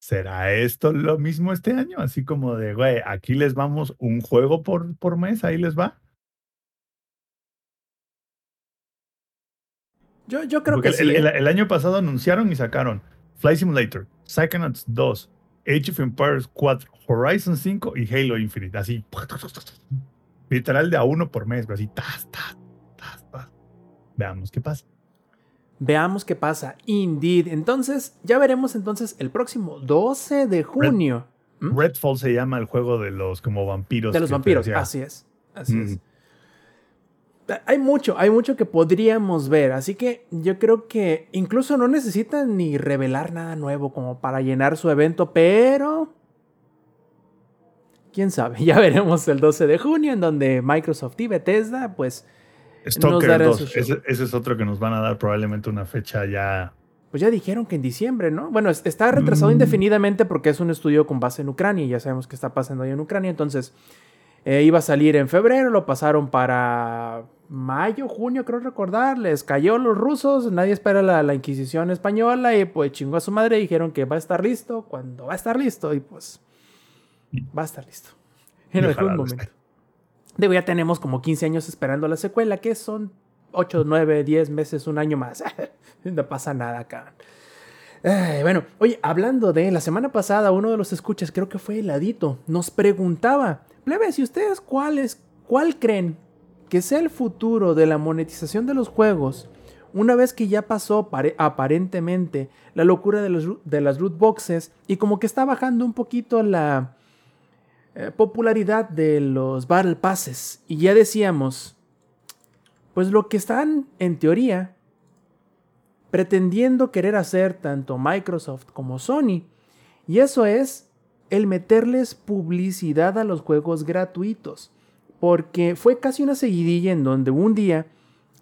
¿será esto lo mismo este año? Así como de, güey, aquí les vamos un juego por, por mes, ahí les va. Yo, yo creo Porque que el, sí. el- el año pasado anunciaron y sacaron Flight Simulator, Psychonauts 2, Age of Empires 4, Horizon 5 y Halo Infinite. Así, literal de a uno por mes, así, tas, tas, tas, tas. Veamos qué pasa. Veamos qué pasa. Indeed. Entonces, ya veremos entonces el próximo 12 de junio. ¿Mm? Redfall se llama el juego de los como vampiros. De los vampiros. Así es. Así Mm. es. Hay mucho, hay mucho que podríamos ver. Así que yo creo que incluso no necesitan ni revelar nada nuevo como para llenar su evento, pero. Quién sabe, <laughs> ya veremos el 12 de junio en donde Microsoft y Bethesda, pues, Stalker darán 2. su show. Ese, ese es otro que nos van a dar probablemente una fecha ya. pues ya dijeron que en diciembre, ¿no? Bueno, es- está retrasado Mm. indefinidamente porque es un estudio con base en Ucrania y ya sabemos que está pasando ahí en Ucrania, entonces eh, iba a salir en febrero, lo pasaron para mayo, junio, creo recordar, les cayó los rusos, nadie espera la, la Inquisición española y pues chingó a su madre dijeron que va a estar listo cuando va a estar listo y pues va a estar listo en algún momento. Digo, ya tenemos como 15 años esperando la secuela, que son 8, 9, 10 meses, un año más. <laughs> no pasa nada acá. Bueno, oye, hablando de la semana pasada, uno de los escuchas, creo que fue Heladito, nos preguntaba, plebes, ¿y ustedes cuáles, cuál creen que sea el futuro de la monetización de los juegos una vez que ya pasó pare- aparentemente la locura de, de las loot boxes y como que está bajando un poquito la eh, popularidad de los Battle Passes? Y ya decíamos, pues lo que están en teoría pretendiendo querer hacer tanto Microsoft como Sony. Y eso es el meterles publicidad a los juegos gratuitos. Porque fue casi una seguidilla en donde un día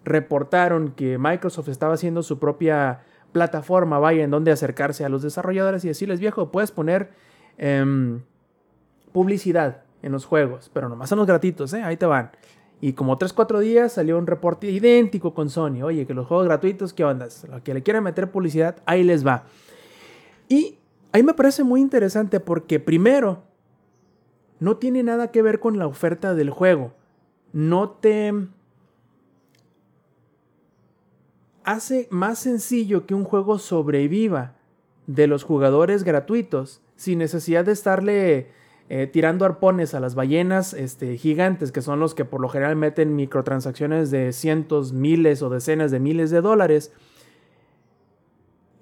reportaron que Microsoft estaba haciendo su propia plataforma, vaya, en donde acercarse a los desarrolladores y decirles, viejo, puedes poner em, publicidad en los juegos, pero nomás son los gratuitos, ¿eh? ahí te van. Y como 3-4 días salió un reporte idéntico con Sony. Oye, que los juegos gratuitos, ¿qué onda? Lo que le quieran meter publicidad, ahí les va. Y ahí me parece muy interesante porque primero, no tiene nada que ver con la oferta del juego. No te hace más sencillo que un juego sobreviva de los jugadores gratuitos sin necesidad de estarle eh, tirando arpones a las ballenas este, gigantes, que son los que por lo general meten microtransacciones de cientos, miles o decenas de miles de dólares.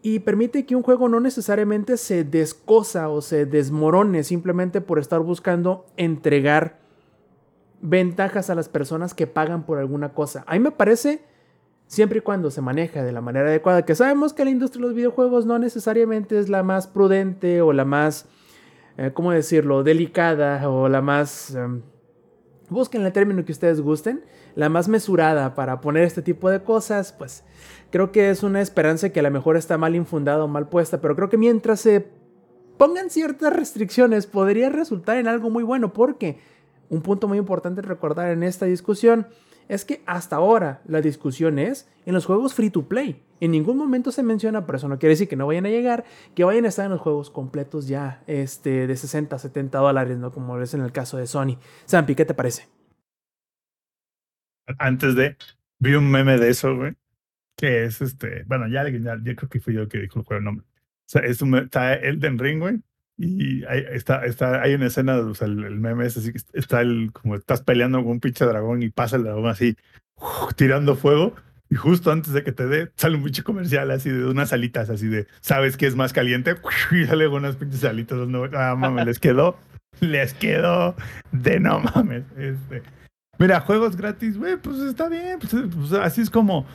Y permite que un juego no necesariamente se descosa o se desmorone simplemente por estar buscando entregar ventajas a las personas que pagan por alguna cosa. A mí me parece, siempre y cuando se maneja de la manera adecuada, que sabemos que la industria de los videojuegos no necesariamente es la más prudente o la más eh, ¿cómo decirlo?, delicada o la más, um, busquen el término que ustedes gusten, la más mesurada para poner este tipo de cosas, pues creo que es una esperanza que a lo mejor está mal infundada o mal puesta, pero creo que mientras se pongan ciertas restricciones podría resultar en algo muy bueno, porque un punto muy importante recordar en esta discusión es que hasta ahora la discusión es en los juegos free to play. En ningún momento se menciona, pero eso no quiere decir que no vayan a llegar, que vayan a estar en los juegos completos ya este, de 60, 70 dólares, ¿no? Como es en el caso de Sony. Sampi, ¿qué te parece? Antes de, vi un meme de eso, güey, que es este, bueno, ya, ya, ya creo que fui yo que dijo el nombre. sea, es un, está Elden Ring, güey. Y hay, está, está, hay una escena, o sea, el, el meme es así, está el, como estás peleando con un pinche dragón y pasa el dragón así, tirando fuego. Y justo antes de que te dé, sale un pinche comercial así de unas alitas, así de, ¿sabes qué es más caliente? Y sale unas pinches alitas. Ah, mames, les quedó, les quedó de no mames. Este. Mira, juegos gratis, güey, pues está bien. Pues, pues, así es como.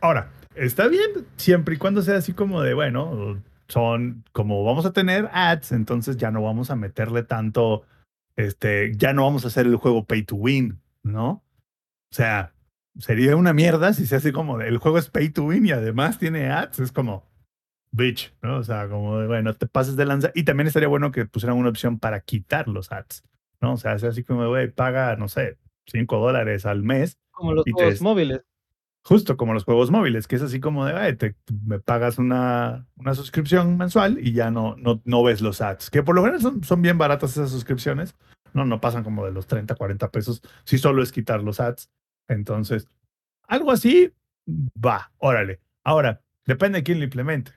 Ahora, está bien siempre y cuando sea así como de, bueno, son como vamos a tener ads, entonces ya no vamos a meterle tanto, este, ya no vamos a hacer el juego pay to win, ¿no? O sea, sería una mierda si se hace como de, el juego es pay to win y además tiene ads, es como, bitch, ¿no? O sea, como de, bueno, te pases de lanza. Y también estaría bueno que pusieran una opción para quitar los ads, ¿no? O sea, es así como, güey, paga, no sé, 5 dólares al mes. Como los te- juegos móviles. Justo como los juegos móviles, que es así como de, "Ay, te, me pagas una, una suscripción mensual y ya no, no, no ves los ads. Que por lo general son, son bien baratas esas suscripciones. No, no pasan como de los 30, 40 pesos. Si solo es quitar los ads. Entonces, algo así, va, órale. Ahora, depende de quién lo implemente.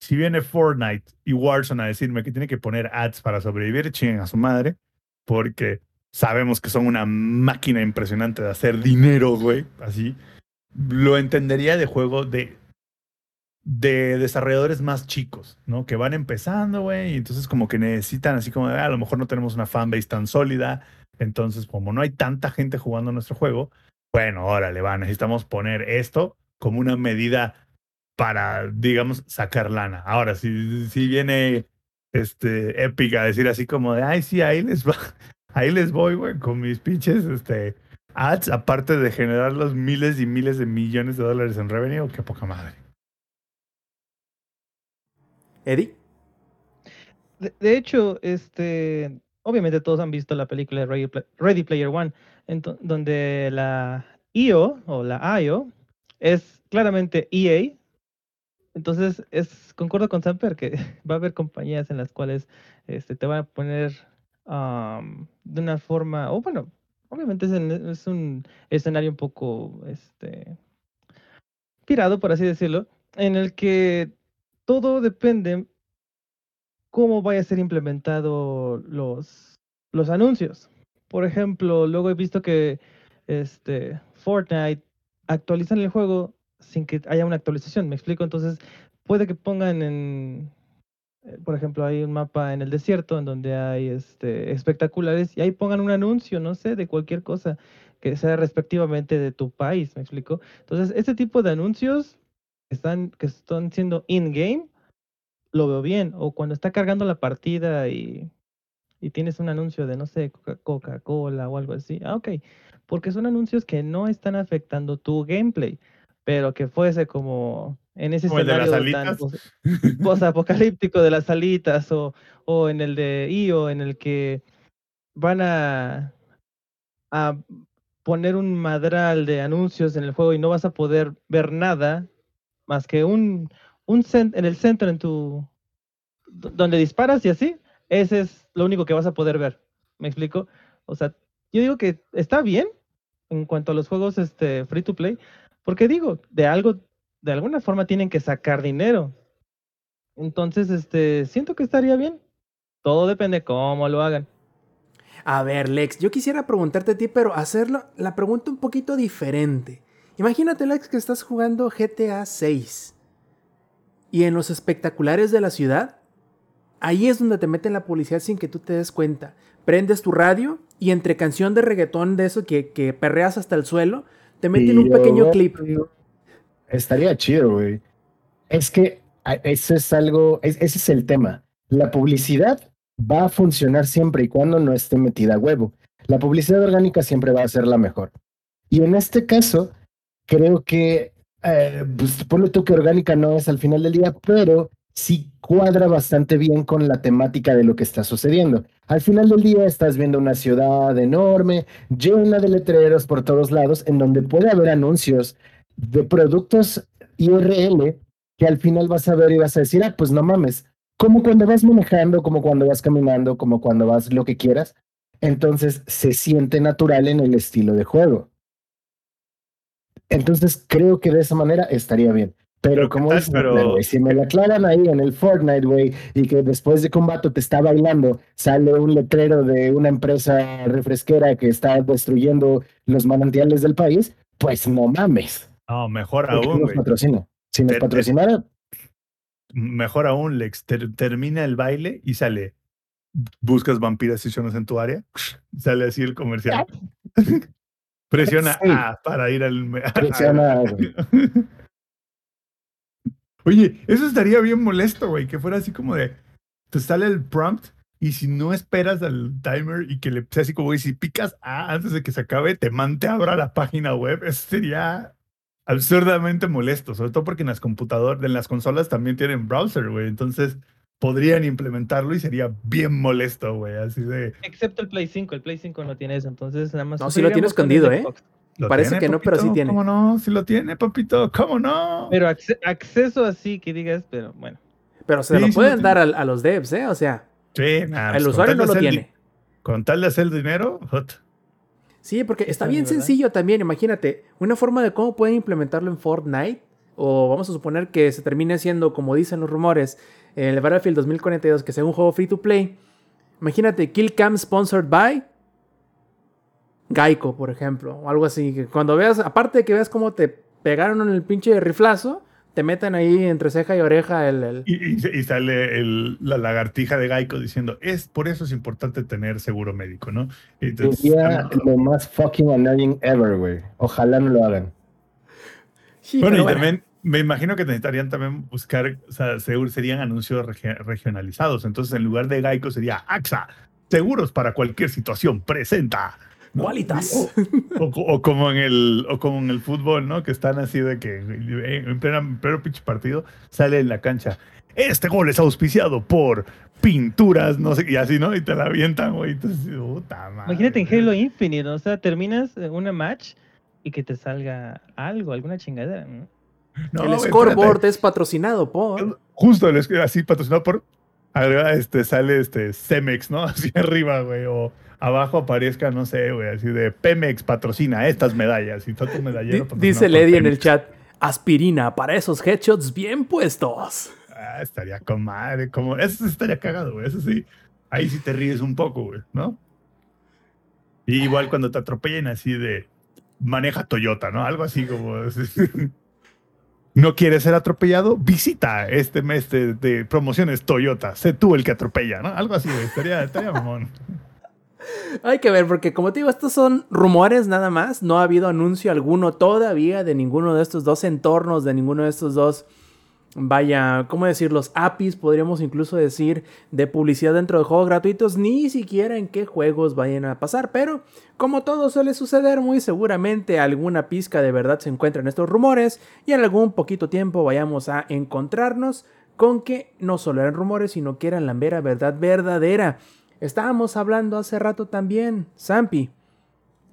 Si viene Fortnite y Warzone a decirme que tiene que poner ads para sobrevivir, chinguen a su madre, porque sabemos que son una máquina impresionante de hacer dinero, güey, así lo entendería de juego de, de desarrolladores más chicos, ¿no? Que van empezando, güey, y entonces como que necesitan así como, "Ah, a lo mejor no tenemos una fanbase tan sólida, entonces como no hay tanta gente jugando nuestro juego, bueno, órale, va, necesitamos poner esto como una medida para, digamos, sacar lana. Ahora, si, si viene este Epic a decir así como de, ay, sí, ahí les va, <laughs> ahí les voy, güey, con mis pinches, este, ads, aparte de generar los miles y miles de millones de dólares en revenue, qué poca madre. Eddie. De, de hecho, este, obviamente todos han visto la película de Ready, Pla- Ready Player One, donde la IO o la IO es claramente EA. Entonces, es, concuerdo con Samper que <laughs> va a haber compañías en las cuales este, te van a poner am, de una forma, o bueno, obviamente es, un escenario un poco este, pirado, por así decirlo, en el que todo depende cómo vaya a ser implementado los, los anuncios. Por ejemplo, luego he visto que este, Fortnite actualizan el juego sin que haya una actualización, ¿me explico? Entonces, puede que pongan en, por ejemplo, hay un mapa en el desierto en donde hay este, espectaculares y ahí pongan un anuncio, no sé, de cualquier cosa que sea respectivamente de tu país, ¿me explico? Entonces, este tipo de anuncios que están, que están siendo in-game, lo veo bien. O cuando está cargando la partida y, y tienes un anuncio de, no sé, Coca- Coca-Cola o algo así. Ah, ok. Porque son anuncios que no están afectando tu gameplay, pero que fuese como en ese Como el de las escenario tan <laughs> posapocalíptico de las alitas o, o en el de IO en el que van a, a poner un madral de anuncios en el juego y no vas a poder ver nada más que un, un cen- en el centro en tu do- donde disparas y así, ese es lo único que vas a poder ver. ¿Me explico? O sea, yo digo que está bien en cuanto a los juegos este free to play, porque digo, de algo de alguna forma tienen que sacar dinero. Entonces, este, siento que estaría bien. Todo depende cómo lo hagan. A ver, Lex, yo quisiera preguntarte a ti, pero hacerlo la pregunta un poquito diferente. Imagínate, Lex, que estás jugando GTA 6 y en los espectaculares de la ciudad, ahí es donde te meten la publicidad sin que tú te des cuenta. Prendes tu radio y entre canción de reggaetón de eso que, que perreas hasta el suelo, te meten un pequeño clip. Estaría chido, güey. Es que eso es algo, es- ese es el tema. La publicidad va a funcionar siempre y cuando no esté metida a huevo. La publicidad orgánica siempre va a ser la mejor. Y en este caso, creo que, eh, pues ponle tú que orgánica no es al final del día, pero sí cuadra bastante bien con la temática de lo que está sucediendo. Al final del día estás viendo una ciudad enorme, llena de letreros por todos lados, en donde puede haber anuncios de productos IRL que al final vas a ver y vas a decir, ah, pues no mames, como cuando vas manejando, como cuando vas caminando, como cuando vas lo que quieras. Entonces se siente natural en el estilo de juego. Entonces creo que de esa manera estaría bien. Pero, Pero como dices, Pero- si me la aclaran ahí en el Fortnite, güey, y que después de combate te está bailando, sale un letrero de una empresa refresquera que está destruyendo los manantiales del país, pues no mames. No, mejor ¿Por qué aún, nos patrocina? Si nos Te- te- patrocinara, Mejor aún, Lex, ter- termina el baile y sale. Buscas vampiras y zonas en tu área. <laughs> Sale así el comercial. <laughs> Presiona Sí. A para ir al. <laughs> presiona, güey. Oye, eso estaría bien molesto, güey, que fuera así como de. Te sale el prompt y si no esperas al timer y que le sea así como, güey, si picas A antes de que se acabe, te mante abra la página web. Eso sería absurdamente molesto, sobre todo porque en las computadoras, en las consolas también tienen browser, güey. Entonces podrían implementarlo y sería bien molesto, güey. Así de. Excepto el Play 5, el Play 5 no tiene eso, entonces nada más. No, sí lo tiene el escondido, ¿eh? Xbox. ¿lo Parece tiene, que no, pero sí tiene. ¿Cómo no? Sí lo tiene, papito. ¿Cómo no? Pero acce- acceso así que digas, pero bueno. Pero se Sí, lo sí pueden dar al- a, los devs, ¿eh? O sea, Sí, pues el con usuario no lo tiene. Con tal de hacer dinero, hot. Sí, porque está bien bien, ¿verdad? sencillo también. Imagínate, una forma de cómo pueden implementarlo en Fortnite, o vamos a suponer que se termine siendo, como dicen los rumores, el Battlefield 2042, que sea un juego free to play. Imagínate, Kill Cam sponsored by Geico, por ejemplo, o algo así. Que cuando veas, aparte de que veas cómo te pegaron en el pinche riflazo, te metan ahí entre ceja y oreja el. el- Y, y- y sale el- la lagartija de Geico diciendo, es por eso es importante tener seguro médico, ¿no? Entonces, Sería lo más fucking annoying ever, güey. Ojalá no lo hagan. Sí, bueno, y bueno. también me imagino que necesitarían también buscar, o sea, serían anuncios regi- regionalizados. Entonces, en lugar de Geico sería AXA, seguros para cualquier situación, presenta. ¿No? O, o- o como en el o como en el fútbol, ¿no? Que están así de que en plena, en pleno pinche partido sale en la cancha. Este gol es auspiciado por pinturas, no sé, y así, ¿no? Y te la avientan, güey. Entonces, puta madre. Imagínate en Halo Infinite, o sea, terminas eh, una match y que te salga algo, alguna chingadera. ¿no? No, el scoreboard espérate. es patrocinado por. Justo, el- así patrocinado por. Este, sale este Cemex, ¿no? <laughs> Así arriba, güey. O abajo aparezca, no sé, güey, así de Pemex patrocina estas medallas. Y todo tu medallero dice Lady en el chat. Aspirina para esos headshots bien puestos. Ah, estaría con madre, como, eso estaría cagado, güey, eso sí, ahí sí te ríes un poco, güey, ¿no? Y igual cuando te atropellen así de, maneja Toyota, ¿no? Algo así como, <laughs> ¿no quieres ser atropellado? Visita este mes de, de promociones Toyota, sé tú el que atropella, ¿no? Algo así, güey, estaría, estaría mamón. Hay que ver, porque como te digo, estos son rumores nada más. No ha habido anuncio alguno todavía de ninguno de estos dos entornos, de ninguno de estos dos, vaya, ¿cómo decir? Los APIs, podríamos incluso decir, de publicidad dentro de juegos gratuitos, ni siquiera en qué juegos vayan a pasar. Pero, como todo suele suceder, muy seguramente alguna pizca de verdad se encuentra en estos rumores y en algún poquito tiempo vayamos a encontrarnos con que no solo eran rumores, sino que eran la mera verdad verdadera. Estábamos hablando hace rato también, Zampi,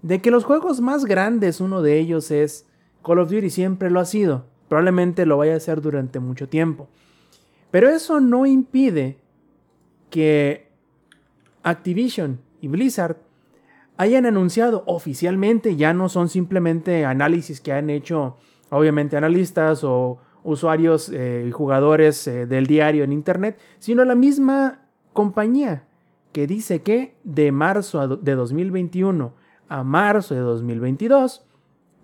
de que los juegos más grandes, uno de ellos es Call of Duty, siempre lo ha sido. Probablemente lo vaya a hacer durante mucho tiempo. Pero eso no impide que Activision y Blizzard hayan anunciado oficialmente, ya no son simplemente análisis que han hecho, obviamente, analistas o usuarios eh, y jugadores eh, del diario en Internet, sino la misma compañía que dice que de marzo de 2021 a marzo de 2022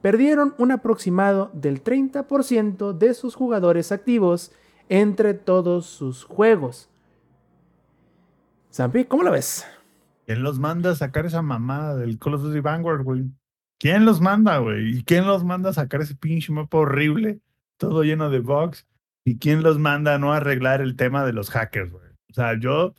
perdieron un aproximado del 30% de sus jugadores activos entre todos sus juegos. Zampi, ¿cómo lo ves? ¿Quién los manda a sacar esa mamada del Call of Duty Vanguard, güey? ¿Quién los manda, güey? ¿Y quién los manda a sacar ese pinche mapa horrible, todo lleno de bugs? ¿Y quién los manda a no arreglar el tema de los hackers, güey? O sea, yo,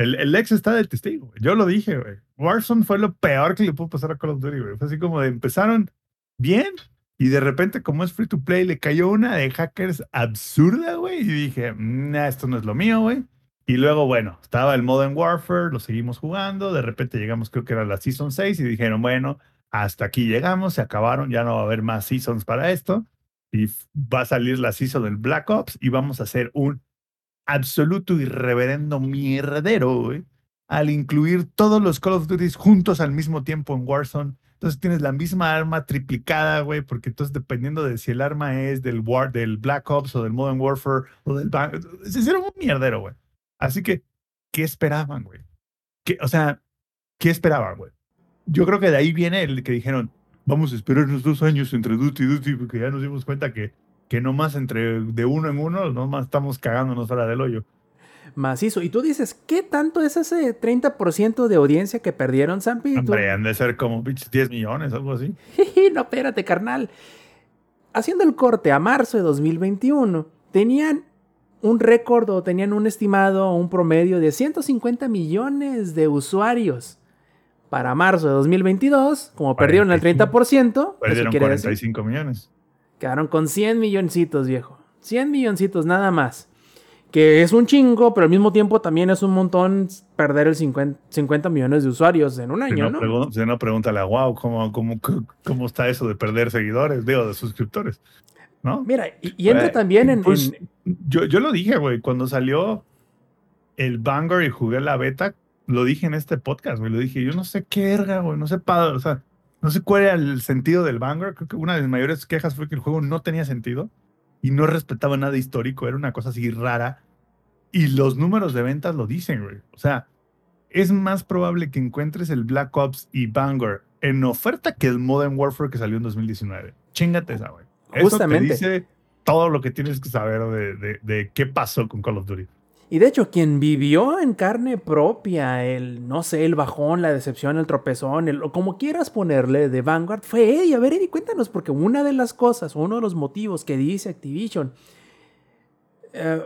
el, el ex está del testigo. Yo lo dije, güey. Warzone fue lo peor que le pudo pasar a Call of Duty, güey. Fue así como de empezaron bien y de repente, como es free to play, le cayó una de hackers absurda, güey. Y dije, nah, esto no es lo mío, güey. Y luego, bueno, estaba el Modern Warfare, lo seguimos jugando, de repente llegamos, creo que era la Season 6, y dijeron, bueno, hasta aquí llegamos, se acabaron, ya no va a haber más Seasons para esto, y va a salir la Season del Black Ops, y vamos a hacer un absoluto y reverendo mierdero, güey, al incluir todos los Call of Duty juntos al mismo tiempo en Warzone, Entonces tienes la misma arma triplicada, güey, porque entonces dependiendo de si el arma es del War, del Black Ops o del Modern Warfare o del se hicieron un mierdero, güey. Así que, ¿qué esperaban, güey? ¿Qué, o sea, ¿qué esperaban, güey? Yo creo que de ahí viene el que dijeron, vamos a esperarnos dos años entre Duty y Duty, porque ya nos dimos cuenta que, que nomás entre de uno en uno, nomás estamos cagándonos fuera del hoyo. Macizo. Y tú dices, ¿qué tanto es ese 30% de audiencia que perdieron, Zampi? Hombre, han de ser como pinches 10 millones, algo así. no, espérate, carnal. Haciendo el corte a marzo de 2021, tenían un récord o tenían un estimado, un promedio de 150 millones de usuarios. Para marzo de 2022, como perdieron el 30%, eso Perdieron quiere decir 45 millones. Quedaron con 100 milloncitos, viejo. 100 milloncitos nada más. Que es un chingo, pero al mismo tiempo también es un montón perder el 50, 50 millones de usuarios en un Si año, no, ¿no? si no, pregúntale a Wow cómo, cómo, cómo está eso de perder seguidores, digo, de suscriptores. ¿No? Mira, y, y entra también en, pues, en- Yo, yo lo dije, güey, cuando salió el Vanguard y jugué la beta, lo dije en este podcast, güey, lo dije, yo no sé qué verga, güey, no sé pa- o sea, no sé cuál era el sentido del Vanguard, creo que una de mis mayores quejas fue que el juego no tenía sentido y no respetaba nada histórico, era una cosa así rara y los números de ventas lo dicen, güey, o sea, es más probable que encuentres el Black Ops y Vanguard en oferta que el Modern Warfare que salió en 2019. Chingate esa, güey. Eso Justamente. te dice todo lo que tienes que saber de, de- de qué pasó con Call of Duty. Y de hecho, quien vivió en carne propia el, no sé, el bajón, la decepción, el tropezón, el, o como quieras ponerle, de Vanguard, fue Eddie. A ver, Eddie, cuéntanos, porque una de las cosas, uno de los motivos que dice Activision, eh,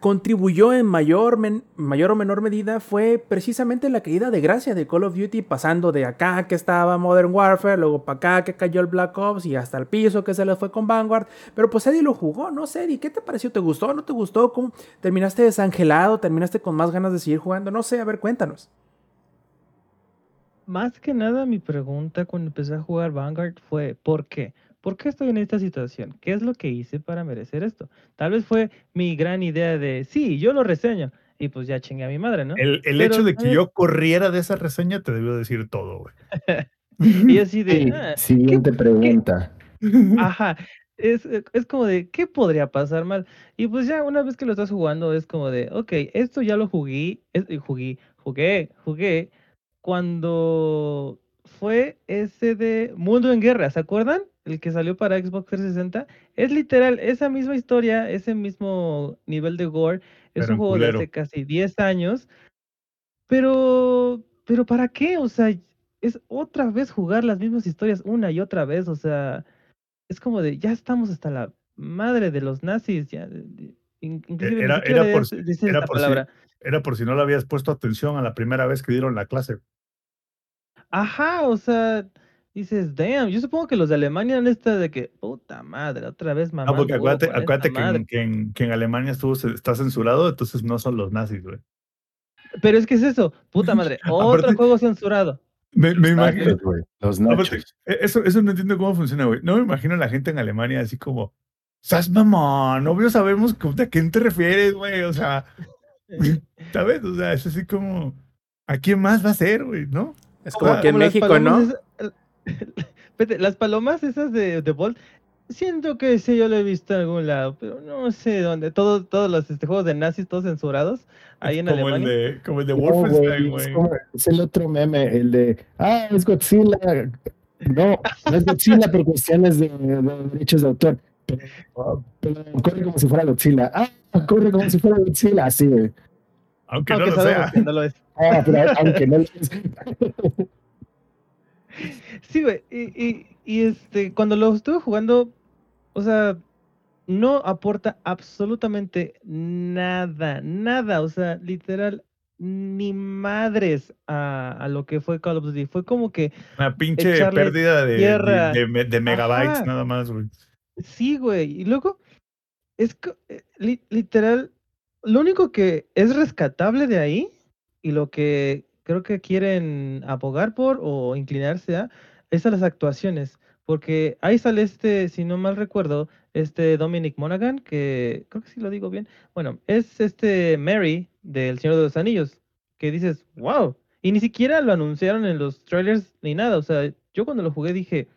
contribuyó en mayor, mayor o menor medida fue precisamente la caída de gracia de Call of Duty, pasando de acá que estaba Modern Warfare, luego para acá que cayó el Black Ops y hasta el piso que se le fue con Vanguard. Pero pues Eddie lo jugó, no Eddie, ¿qué te pareció? ¿Te gustó? ¿No te gustó? ¿Cómo? ¿Terminaste desangelado? ¿Terminaste con más ganas de seguir jugando? No sé, a ver, cuéntanos. Más que nada, mi pregunta cuando empecé a jugar Vanguard fue, ¿por qué? ¿Por qué estoy en esta situación? ¿Qué es lo que hice para merecer esto? Tal vez fue mi gran idea de, sí, yo lo reseño. Y pues ya chingué a mi madre, ¿no? El, el Pero, hecho de que ¿sabes? yo corriera de esa reseña te debió decir todo, güey. <laughs> Y así de, Sí, "Ah, siguiente pregunta. Ajá. Es, eh, es como de, ¿qué podría pasar mal? Y pues ya una vez que lo estás jugando es como de, ok, esto ya lo jugué, es- jugué, jugué, jugué, cuando fue ese de Mundo en Guerra, ¿se acuerdan? El que salió para Xbox 360. Es literal, esa misma historia, ese mismo nivel de gore, es Pero un juego culero. de hace casi 10 años, pero, pero ¿para qué? O sea, es otra vez jugar las mismas historias una y otra vez, o sea es como de, ya estamos hasta la madre de los nazis, ya, in- inclusive era- por dice era esta por si- palabra. Era por si no le habías puesto atención a la primera vez que dieron la clase. Ajá, o sea, dices, damn, yo supongo que los de Alemania han estado de que, puta madre, otra vez mamá. Ah, porque acuérdate, acuérdate que, en, que, en, que en Alemania estuvo, está censurado, entonces no son los nazis, güey. Pero es que es eso, puta madre, <laughs> otro Aparte- juego censurado. Me, me imagino, güey, Los Aparte, e- Eso, eso no entiendo cómo funciona, güey. No me imagino a la gente en Alemania así como, ¡Sas mamón! Obvio sabemos cómo- a quién te refieres, güey. O sea, <laughs> ¿sabes? O sea, es así como, ¿a quién más va a ser, güey? ¿No? Es como Ah, aquí en México, ¿no? <laughs> las palomas esas de, de Bolt, siento que sí, yo lo he visto en algún lado, pero no sé dónde. Todos, todos los este, juegos de nazis, todos censurados, ahí en como Alemania. El de, como el de Wolfenstein, güey, es, el otro meme, el de, ah, es Godzilla. No, no es Godzilla por cuestiones de, de derechos de autor. Pero, pero corre como si fuera Godzilla. Ah, corre como si fuera Godzilla. Así, güey. Aunque no lo sea. que no lo es. Ah, pero aunque no lo es. <laughs> Sí, güey. Y, y, y, este, cuando lo estuve jugando, o sea, no aporta absolutamente nada, nada. O sea, literal, ni madres a, a lo que fue Call of Duty. Fue como que, Una pinche pérdida de, de, de- de megabytes Ajá. nada más, güey. sí, güey. Y luego, es que, eh, li- literal, lo único que es rescatable de ahí y lo que creo que quieren abogar por o inclinarse a es a las actuaciones. Porque ahí sale este, si no mal recuerdo, este Dominic Monaghan, que creo que sí lo digo bien. Bueno, es este Mary del Señor de los Anillos, que dices, wow. Y ni siquiera lo anunciaron en los trailers ni nada. O sea, yo cuando lo jugué dije,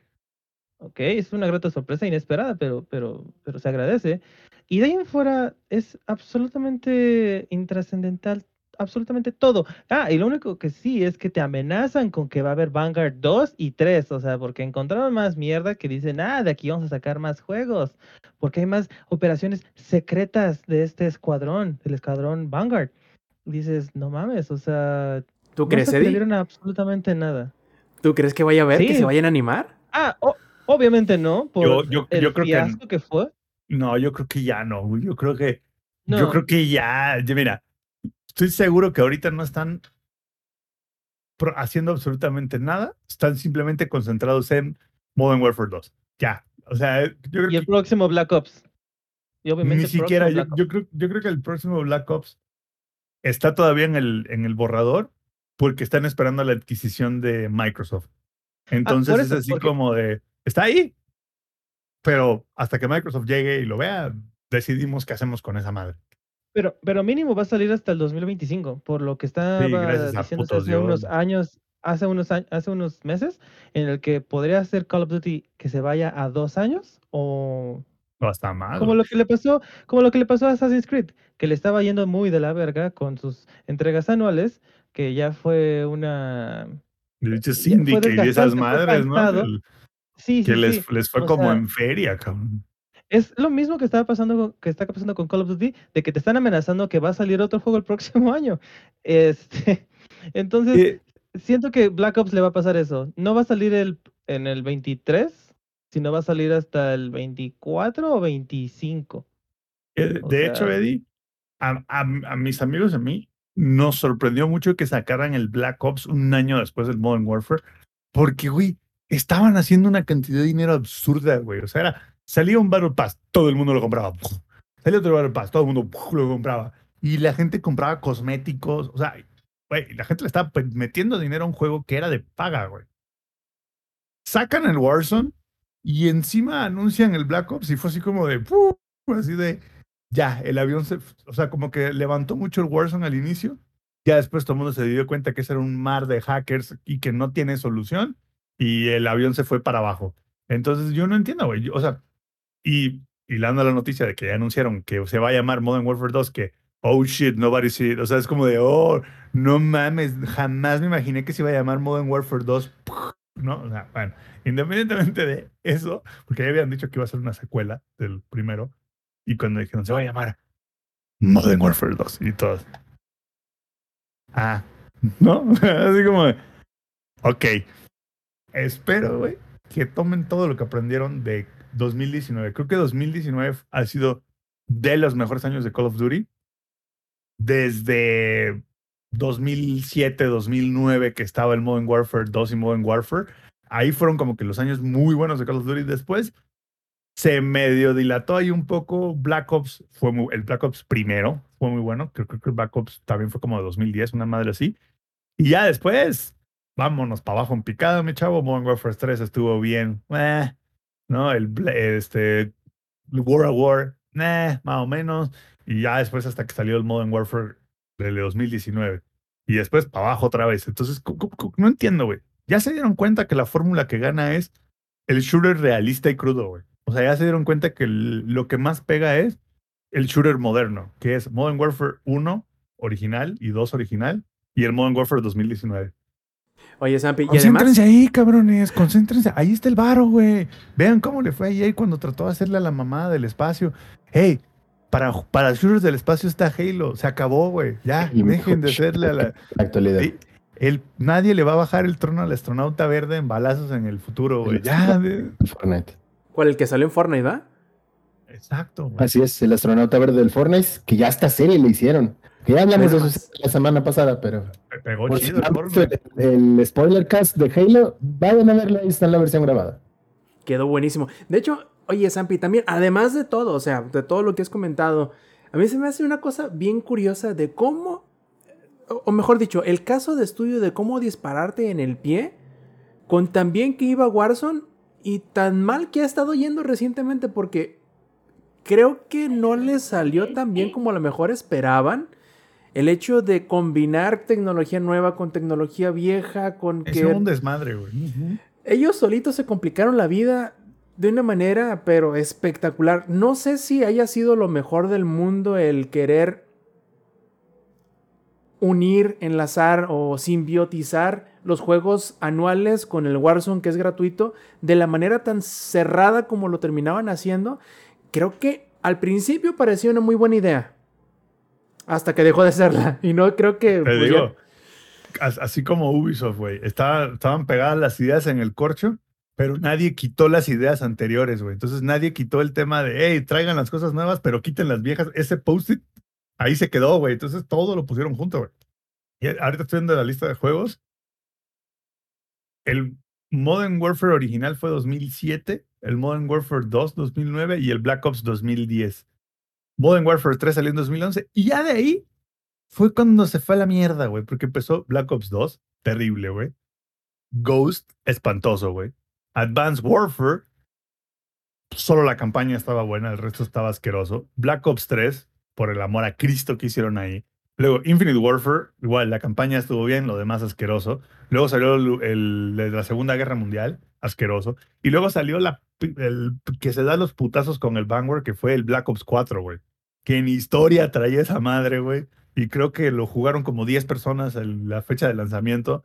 ok, es una grata sorpresa inesperada, pero, pero, pero se agradece. Y de ahí en fuera es absolutamente intrascendental absolutamente todo. Ah, y lo único que sí es que te amenazan con que va a haber Vanguard 2 y 3, o sea, porque encontraron más mierda que dicen, ah, de aquí vamos a sacar más juegos, porque hay más operaciones secretas de este escuadrón, del escuadrón Vanguard. dices, no mames, o sea, ¿tú crees, no dieron absolutamente nada. ¿Tú crees que vaya a ver, que se vayan a animar? Ah, obviamente no, por yo, el creo que, fue. No, yo creo que ya no, yo creo que, yo creo que ya, mira, Estoy seguro que ahorita no están haciendo absolutamente nada, están simplemente concentrados en Modern Warfare 2. Ya. O sea, yo creo y el próximo Black Ops. Y obviamente ni siquiera, yo, creo, yo creo que el próximo Black Ops está todavía en el, en el borrador porque están esperando la adquisición de Microsoft. Ah, Entonces es así como de, está ahí, pero hasta que Microsoft llegue y lo vea, decidimos qué hacemos con esa madre. Pero, pero mínimo va a salir hasta el 2025, por lo que estaba diciendo hace unos años, hace unos hace unos meses, en el que podría ser Call of Duty que se vaya a dos años o no está mal. Como lo que le pasó, como lo que le pasó a Assassin's Creed, que le estaba yendo muy de la verga con sus entregas anuales, que ya fue una de hecho, Syndicate y esas madres, ¿no? sí, sí, que les, les fue como en feria, cabrón. Es lo mismo que estaba pasando que está pasando con Call of Duty, de que te están amenazando que va a salir otro juego el próximo <laughs> año. Este, entonces, siento que Black Ops le va a pasar eso. No va a salir el, en el 23, sino va a salir hasta el 24 o 25. Eh, de hecho, Eddie, a, a, mis amigos y a mí nos sorprendió mucho que sacaran el Black Ops un año después del Modern Warfare, porque, güey, estaban haciendo una cantidad de dinero absurda, güey. O sea, era Salía un Battle Pass, todo el mundo lo compraba. Salía otro Battle Pass, todo el mundo lo compraba. Y la gente compraba cosméticos. O sea, güey, la gente le estaba pues, metiendo dinero a un juego que era de paga, güey. Sacan el Warzone y encima anuncian el Black Ops y fue así como de, así de, ya, el avión se, o sea, como que levantó mucho el Warzone al inicio. Ya después todo el mundo se dio cuenta que ese era un mar de hackers y que no tiene solución y el avión se fue para abajo. Entonces yo no entiendo, güey. O sea, y hilando la noticia de que ya anunciaron que se va a llamar Modern Warfare 2, que, oh shit, nobody see. O sea, es como de, oh, no mames, jamás me imaginé que se iba a llamar Modern Warfare 2. ¿No? O sea, bueno, independientemente de eso, porque ya habían dicho que iba a ser una secuela del primero, y cuando dijeron, se va a llamar Modern Warfare 2, y todos. Ah, ¿no? <laughs> Así como, ok. Espero, güey, que tomen todo lo que aprendieron de 2019. Creo que 2019 ha sido de los mejores años de Call of Duty. Desde 2007, 2009, que estaba el Modern Warfare 2 y Modern Warfare. Ahí fueron como que los años muy buenos de Call of Duty. Después se medio dilató ahí un poco. Black Ops fue el Black Ops primero fue muy bueno. Creo, que el Black Ops también fue como de 2010, una madre así. Y ya después, vámonos para abajo en picada, mi chavo. Modern Warfare 3 estuvo bien. Eh, ¿no? El, este, War a War, más o menos. Y ya después hasta que salió el Modern Warfare del 2019. Y después para abajo otra vez. Entonces, no entiendo, güey. Ya se dieron cuenta que la fórmula que gana es el shooter realista y crudo, güey. O sea, ya se dieron cuenta que lo que más pega es el shooter moderno, que es Modern Warfare 1 original y 2 original y el Modern Warfare 2019. Oye, Sampi, Concéntrense ahí, cabrones, concéntrense. Ahí está el varo, güey. Vean cómo le fue ahí cuando trató de hacerle a la mamada del espacio. Hey, para, para shooters del espacio está Halo. Se acabó, güey. Ya, dejen de hacerle a la... <laughs> actualidad. El, nadie le va a bajar el trono al astronauta verde en balazos en el futuro, güey. Ya. Fortnite. ¿Cuál? El que salió en Fortnite, ¿va? Exacto. Así es, el astronauta verde del Fortnite, que ya esta serie le hicieron. Que ya hablamos de eso la semana pasada, pero. pegó chido el, spoiler cast de Halo, vayan a verla, ahí está en la versión grabada. Quedó buenísimo. De hecho, oye, Sampi, también, además de todo, o sea, de todo lo que has comentado, a mí se me hace una cosa bien curiosa de cómo, o mejor dicho, el caso de estudio de cómo dispararte en el pie, con tan bien que iba Warzone y tan mal que ha estado yendo recientemente, porque creo que no les salió tan bien como a lo mejor esperaban el hecho de combinar tecnología nueva con tecnología vieja, con es un desmadre, güey. ellos solitos se complicaron la vida de una manera, pero espectacular. No sé si haya sido lo mejor del mundo el querer unir, enlazar o simbiotizar los juegos anuales con el Warzone que es gratuito de la manera tan cerrada como lo terminaban haciendo. Creo que al principio parecía una muy buena idea. Hasta que dejó de serla. <laughs> Y no creo que... Te pues, digo, as- así como Ubisoft, güey. Estaba- estaban pegadas las ideas en el corcho, pero nadie quitó las ideas anteriores, güey. Entonces nadie quitó el tema de, hey, traigan las cosas nuevas, pero quiten las viejas. Ese post-it ahí se quedó, güey. Entonces todo lo pusieron junto, güey. Y ahorita estoy viendo la lista de juegos. El Modern Warfare original fue 2007, el Modern Warfare 2 2009 y el Black Ops 2010. Modern Warfare 3 salió en 2011 y ya de ahí fue cuando se fue a la mierda, güey, porque empezó Black Ops 2, terrible, güey. Ghost, espantoso, güey. Advanced Warfare, solo la campaña estaba buena, el resto estaba asqueroso. Black Ops 3, por el amor a Cristo que hicieron ahí. Luego Infinite Warfare, igual la campaña estuvo bien, lo demás asqueroso. Luego salió el, la Segunda Guerra Mundial, asqueroso. Y luego salió la, el que se da los putazos con el Vanguard, que fue el Black Ops 4, güey. Que en historia traía esa madre, güey. Y creo que lo jugaron como 10 personas en la fecha de lanzamiento.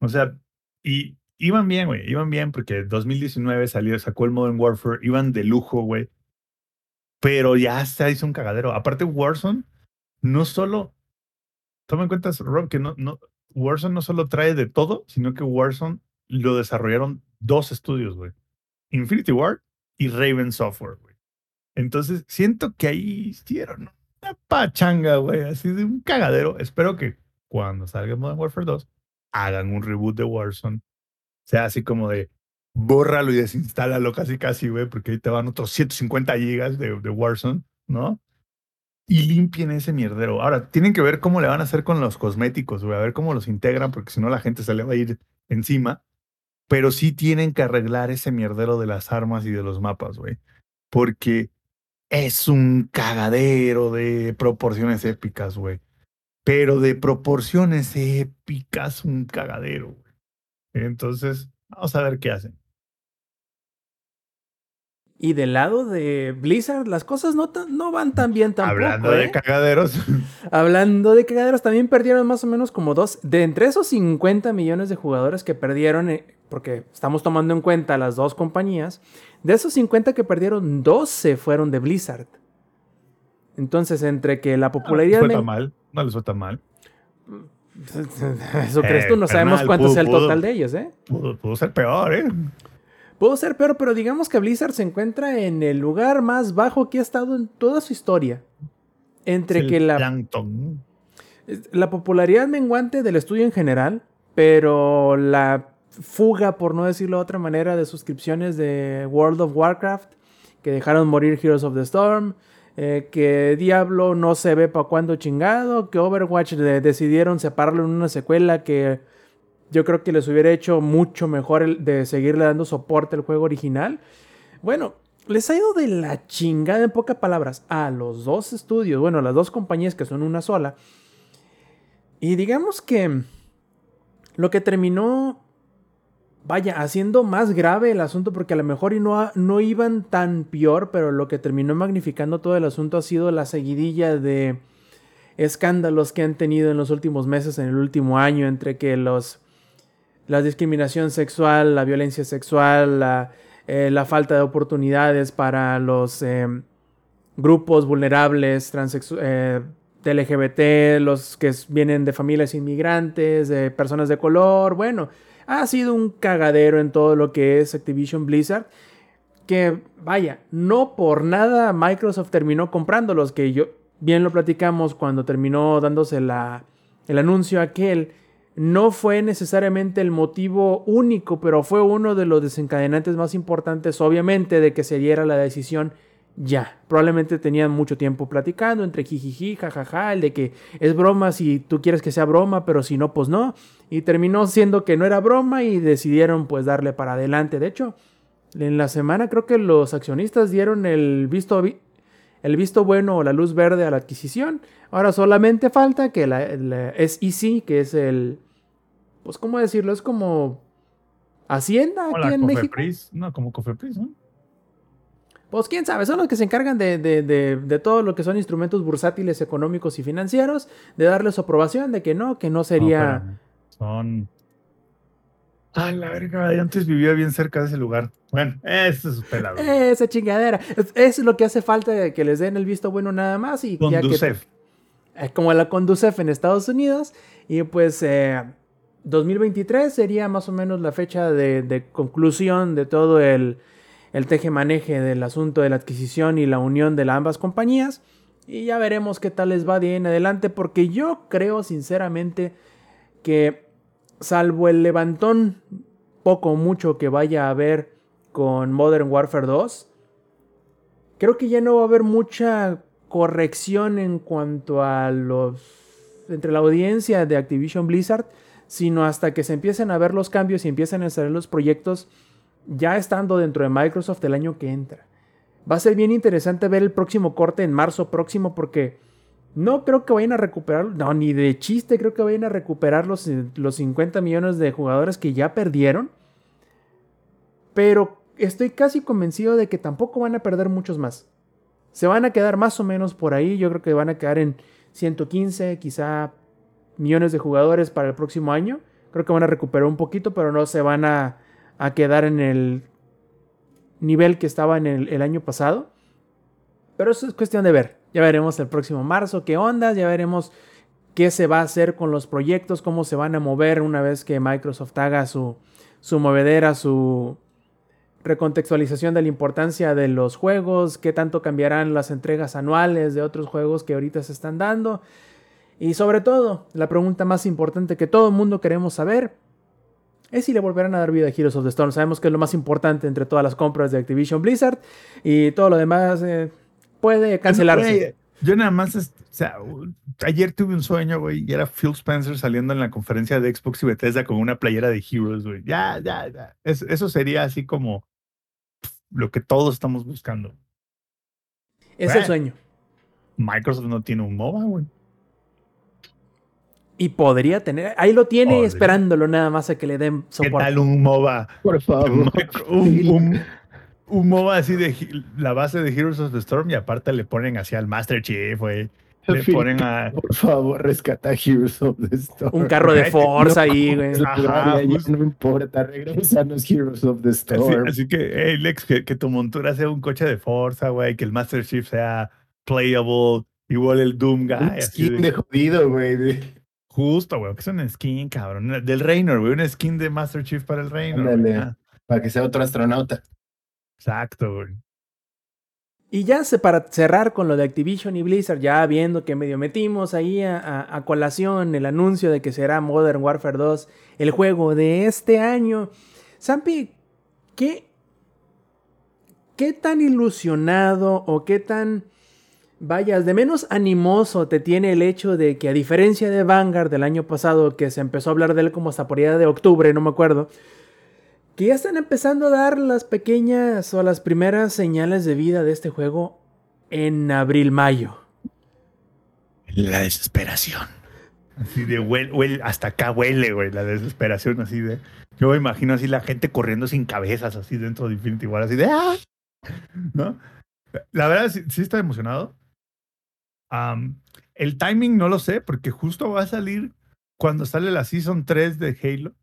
O sea, y iban bien, güey. Iban bien porque 2019 salió, sacó el Modern Warfare. Iban de lujo, güey. Pero ya se hizo un cagadero. Aparte, Warzone no solo. Toma en cuenta, Rob, que no, no, Warzone no solo trae de todo, sino que Warzone lo desarrollaron dos estudios, güey. Infinity Ward y Raven Software, güey. Entonces, siento que ahí hicieron una pachanga, güey, así de un cagadero. Espero que cuando salga Modern Warfare 2 hagan un reboot de Warzone. Sea así como de bórralo y desinstálalo casi casi, güey, porque ahí te van otros 150 gigas de, de Warzone, ¿no? Y limpien ese mierdero. Ahora, tienen que ver cómo le van a hacer con los cosméticos, güey, a ver cómo los integran, porque si no la gente se le va a ir encima. Pero sí tienen que arreglar ese mierdero de las armas y de los mapas, güey. Porque es un cagadero de proporciones épicas, güey. Pero de proporciones épicas, un cagadero, güey. Entonces, vamos a ver qué hacen. Y del lado de Blizzard, las cosas no, tan- no van tan bien tampoco. Hablando de ¿eh? cagaderos, <laughs> Hablando de cagaderos, también perdieron más o menos como dos. De entre esos 50 millones de jugadores que perdieron, eh, porque estamos tomando en cuenta las dos compañías, de esos 50 que perdieron, 12 fueron de Blizzard. Entonces, entre que la no les popularidad. fue tan mal. No les fue tan mal. <laughs> Eso crees Eh, tú, no sabemos carnal, cuánto es el pudo- total de ellos, ¿eh? Pudo, pudo ser peor, ¿eh? Pudo ser peor, pero digamos que Blizzard se encuentra en el lugar más bajo que ha estado en toda su historia. Entre Es que la la popularidad menguante del estudio en general, pero la fuga, por no decirlo de otra manera, de suscripciones de World of Warcraft, que dejaron morir Heroes of the Storm, eh, que Diablo no se ve para cuándo chingado, que Overwatch de- decidieron separarlo en una secuela que yo creo que les hubiera hecho mucho mejor el de seguirle dando soporte al juego original. Bueno, les ha ido de la chingada en pocas palabras a los dos estudios, bueno, a las dos compañías que son una sola. Y digamos que lo que terminó, vaya, haciendo más grave el asunto, porque a lo mejor y no, no iban tan peor, pero lo que terminó magnificando todo el asunto ha sido la seguidilla de escándalos que han tenido en los últimos meses, en el último año, entre que los la discriminación sexual, la violencia sexual, la, eh, la falta de oportunidades para los eh, grupos vulnerables, eh, LGBT, los que vienen de familias inmigrantes, de personas de color. Bueno, ha sido un cagadero en todo lo que es Activision Blizzard. Que vaya, no por nada Microsoft terminó comprándolos, que yo bien lo platicamos cuando terminó dándose la, el anuncio aquel. No fue necesariamente el motivo único, pero fue uno de los desencadenantes más importantes, obviamente, de que se diera la decisión ya. Probablemente tenían mucho tiempo platicando entre jijiji, jajaja, el de que es broma si tú quieres que sea broma, pero si no, pues no. Y terminó siendo que no era broma y decidieron pues darle para adelante. De hecho, en la semana creo que los accionistas dieron el visto, vi- el visto bueno o la luz verde a la adquisición. Ahora solamente falta que la, la SEC, que es el, pues cómo decirlo, es como Hacienda aquí en México. No, como Cofepris, ¿no? Pues quién sabe, son los que se encargan de, de- de- de todo lo que son instrumentos bursátiles económicos y financieros, de darle su aprobación de que no, que no sería... Son. Ah, la verga, yo antes vivía bien cerca de ese lugar. Bueno, eso es pelado. Esa chingadera. Es, es lo que hace falta de que les den el visto bueno nada más y ya que Conducef. eh, como la Conducef en Estados Unidos. Y pues eh, 2023 sería más o menos la fecha de, de conclusión de todo el, el teje-maneje del asunto de la adquisición y la unión de ambas compañías. Y ya veremos qué tal les va de ahí en adelante, porque yo creo sinceramente que salvo el levantón poco o mucho que vaya a haber con Modern Warfare 2, creo que ya no va a haber mucha corrección en cuanto a los entre la audiencia de Activision Blizzard, sino hasta que se empiecen a ver los cambios y empiecen a salir los proyectos ya estando dentro de Microsoft el año que entra. Va a ser bien interesante ver el próximo corte en marzo próximo porque no creo que vayan a recuperar, no, ni de chiste creo que vayan a recuperar los, los 50 millones de jugadores que ya perdieron. Pero estoy casi convencido de que tampoco van a perder muchos más. Se van a quedar más o menos por ahí. Yo creo que van a quedar en 115, quizá millones de jugadores para el próximo año. Creo que van a recuperar un poquito, pero no se van a, a quedar en el nivel que estaba en el, año pasado. Pero eso es cuestión de ver. Ya veremos el próximo marzo qué ondas, ya veremos qué se va a hacer con los proyectos, cómo se van a mover una vez que Microsoft haga su, su movedera, su recontextualización de la importancia de los juegos, qué tanto cambiarán las entregas anuales de otros juegos que ahorita se están dando. Y sobre todo, la pregunta más importante que todo el mundo queremos saber es si le volverán a dar vida a Heroes of the Storm. Sabemos que es lo más importante entre todas las compras de Activision Blizzard y todo lo demás eh, puede cancelarse. Yo nada más, o sea, ayer tuve un sueño, güey, y era Phil Spencer saliendo en la conferencia de Xbox y Bethesda con una playera de Heroes, güey. Ya, ya, ya. Es- eso sería así como lo que todos estamos buscando. Es el sueño. Microsoft no tiene un MOBA, güey. Y podría tener, ahí lo tiene Podría. esperándolo nada más a que le den ¿Qué soporte. tal un MOBA? Por favor. un, un- un MOBA así de la base de Heroes of the Storm y aparte le ponen así al Master Chief, güey. Le Phil, ponen a... Por favor, rescata Heroes of the Storm. Un carro de Ay, <laughs> Forza ahí, güey. es la Ajá, gloria, ya justo. no importa, regresanos Heroes of the Así, Storm. así que, hey, Lex, que, que tu montura sea un coche de Forza, güey, que el Master Chief sea playable, igual el Doom Guy. Un así skin de- de jodido, güey. de- Justo, güey, que es un skin, cabrón. Del Reynor, güey, un skin de Master Chief para el Reynor. Ándale. Para que sea otro astronauta. Exacto, güey. Y ya se, para cerrar con lo de Activision y Blizzard, ya viendo que medio metimos ahí a, a- a colación el anuncio de que será Modern Warfare 2 el juego de este año. Zampi, ¿qué, ¿qué tan ilusionado o qué tan, vayas, de menos animoso te tiene el hecho de que a diferencia de Vanguard del año pasado, que se empezó a hablar de él como hasta por allá de octubre, no me acuerdo, que ya están empezando a dar las pequeñas o las primeras señales de vida de este juego en abril-mayo. La desesperación. Así de huele, huele- hasta acá huele, güey, la desesperación así de. Yo me imagino así la gente corriendo sin cabezas así dentro de Infinity War, así de ¡ah! ¿No? La verdad sí, sí está emocionado. El timing no lo sé, porque justo va a salir cuando sale la Season 3 de Halo.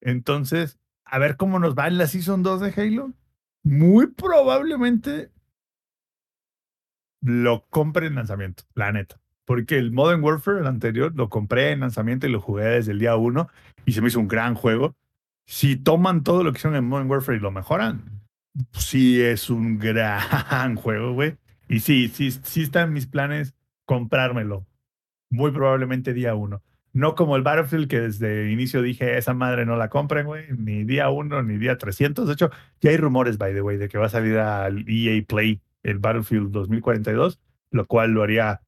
Entonces, a ver cómo nos va en la Season 2 de Halo. Muy probablemente lo compre en lanzamiento, la neta. Porque el Modern Warfare, el anterior, lo compré en lanzamiento y lo jugué desde el día uno y se me hizo un gran juego. Si toman todo lo que hicieron en Modern Warfare y lo mejoran, sí es un <laughs> gran juego, güey. Y sí, sí, sí está en mis planes comprármelo. Muy probablemente día uno. No como el Battlefield que desde el inicio dije, esa madre no la compren, güey. Ni día uno, ni día 300. De hecho, ya hay rumores, by the way, de que va a salir al EA Play el Battlefield 2042, lo cual lo haría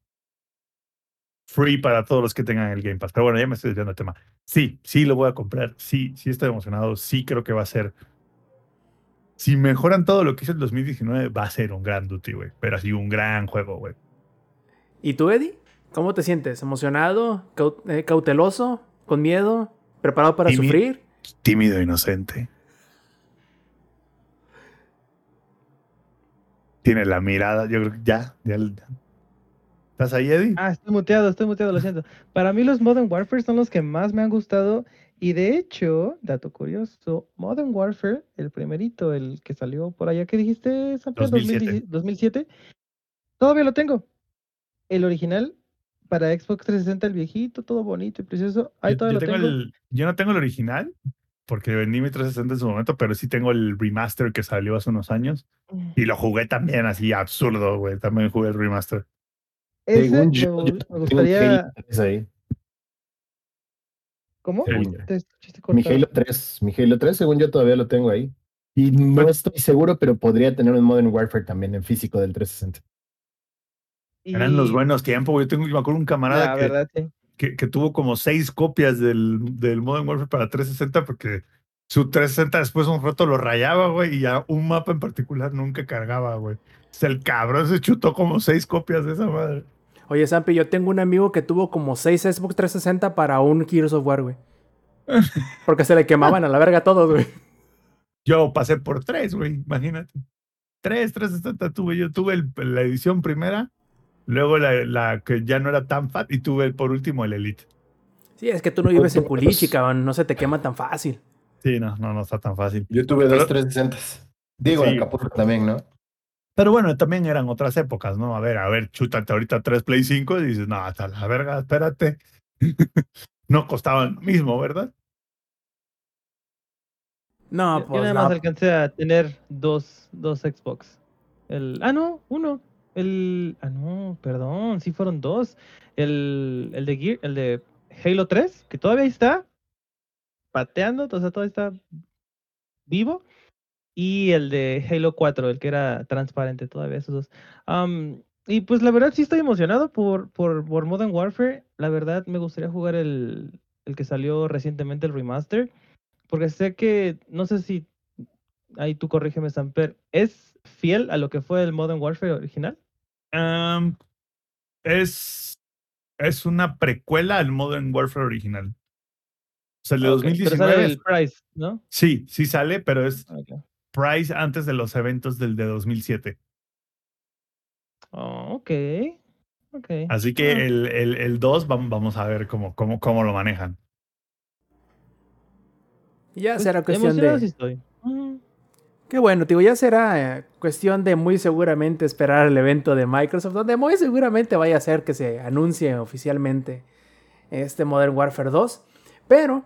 free para todos los que tengan el Game Pass. Pero bueno, ya me estoy desviando el tema. Sí, sí lo voy a comprar. Sí, sí estoy emocionado. Sí creo que va a ser si mejoran todo lo que hizo el 2019, va a ser un gran Duty, güey. Pero así un gran juego, güey. ¿Y tú, Eddie? ¿Cómo te sientes? ¿Emocionado? Caut eh, ¿Cauteloso? ¿Con miedo? ¿Preparado para sufrir? Tímido, inocente. Tiene la mirada, yo creo que ya, ya. ¿Estás ahí, Eddie? Ah, estoy muteado, estoy muteado, lo siento. Para mí los Modern Warfare son los que más me han gustado y de hecho, dato curioso, Modern Warfare, el primerito, el que salió por allá, ¿qué dijiste, Samper? 2007. 2007. Todavía lo tengo. El original para Xbox 360, el viejito, todo bonito y precioso. Ahí Yo, todavía yo lo tengo tengo. el- yo no tengo el original, porque vendí mi 360 en su momento, pero sí tengo el remaster que salió hace unos años. Y lo jugué también así, absurdo, güey. También jugué el remaster. Ese yo, me gustaría. Halo 3 ahí. ¿Cómo? Yo. Mi. Halo 3, mi Halo 3, según yo todavía lo tengo ahí. Y no estoy seguro, pero podría tener un Modern Warfare también en físico del 360. Eran los buenos tiempos, güey. Yo tengo, me acuerdo un camarada La que, verdad, sí. que, que tuvo como seis copias del, del Modern Warfare para 360 porque su 360 después un rato lo rayaba, güey, y ya un mapa en particular nunca cargaba, güey. O sea, el cabrón se chutó como seis copias de esa madre. Oye, Sampi, yo tengo un amigo que tuvo como 6 Xbox 360 para un Gears of War, güey. <laughs> Porque se le quemaban a la verga todos, güey. Yo pasé por tres, güey, imagínate. Tres 360 tuve yo. Tuve el- la edición primera, luego la, la que ya no era tan fat y tuve por último el Elite. Sí, es que tú no vives en Culichi, cabrón. No se te quema tan fácil. Sí, no, no, no está tan fácil. Yo tuve dos 360. Digo, Sí. Acapulco también, ¿no? Pero bueno, también eran otras épocas, ¿no? A ver, a ver, chútate ahorita tres Play 5 y dices, no, hasta la verga, espérate. <laughs> no costaban lo mismo, ¿verdad? No, pues yo nada más no. alcancé a tener dos, dos Xbox. El, ah, no, uno. El, ah, no, perdón, sí fueron dos. El, el de Gear, el de Halo 3, que todavía está pateando, o sea, todavía está vivo. Y el de Halo 4, el que era transparente todavía, esos dos. Y pues la verdad sí estoy emocionado por, por, por Modern Warfare. La verdad me gustaría jugar el, el que salió recientemente, el remaster. Porque sé que, no sé si, ahí tú corrígeme, Samper, ¿es fiel a lo que fue el Modern Warfare original? Es, es una precuela al Modern Warfare original. O sea, el de Ah, ok, Pero 2019. sale el Price, ¿no? Sí, sí sale, pero es Ok. Price antes de los eventos del de 2007. Oh, ok. Ok. Así que Ah, el, el, el 2 vam- vamos a ver cómo, cómo, cómo lo manejan. Ya pues, será cuestión de. estoy. Qué bueno, digo, ya será eh, cuestión de muy seguramente esperar el evento de Microsoft, donde muy seguramente vaya a ser que se anuncie oficialmente este Modern Warfare 2. Pero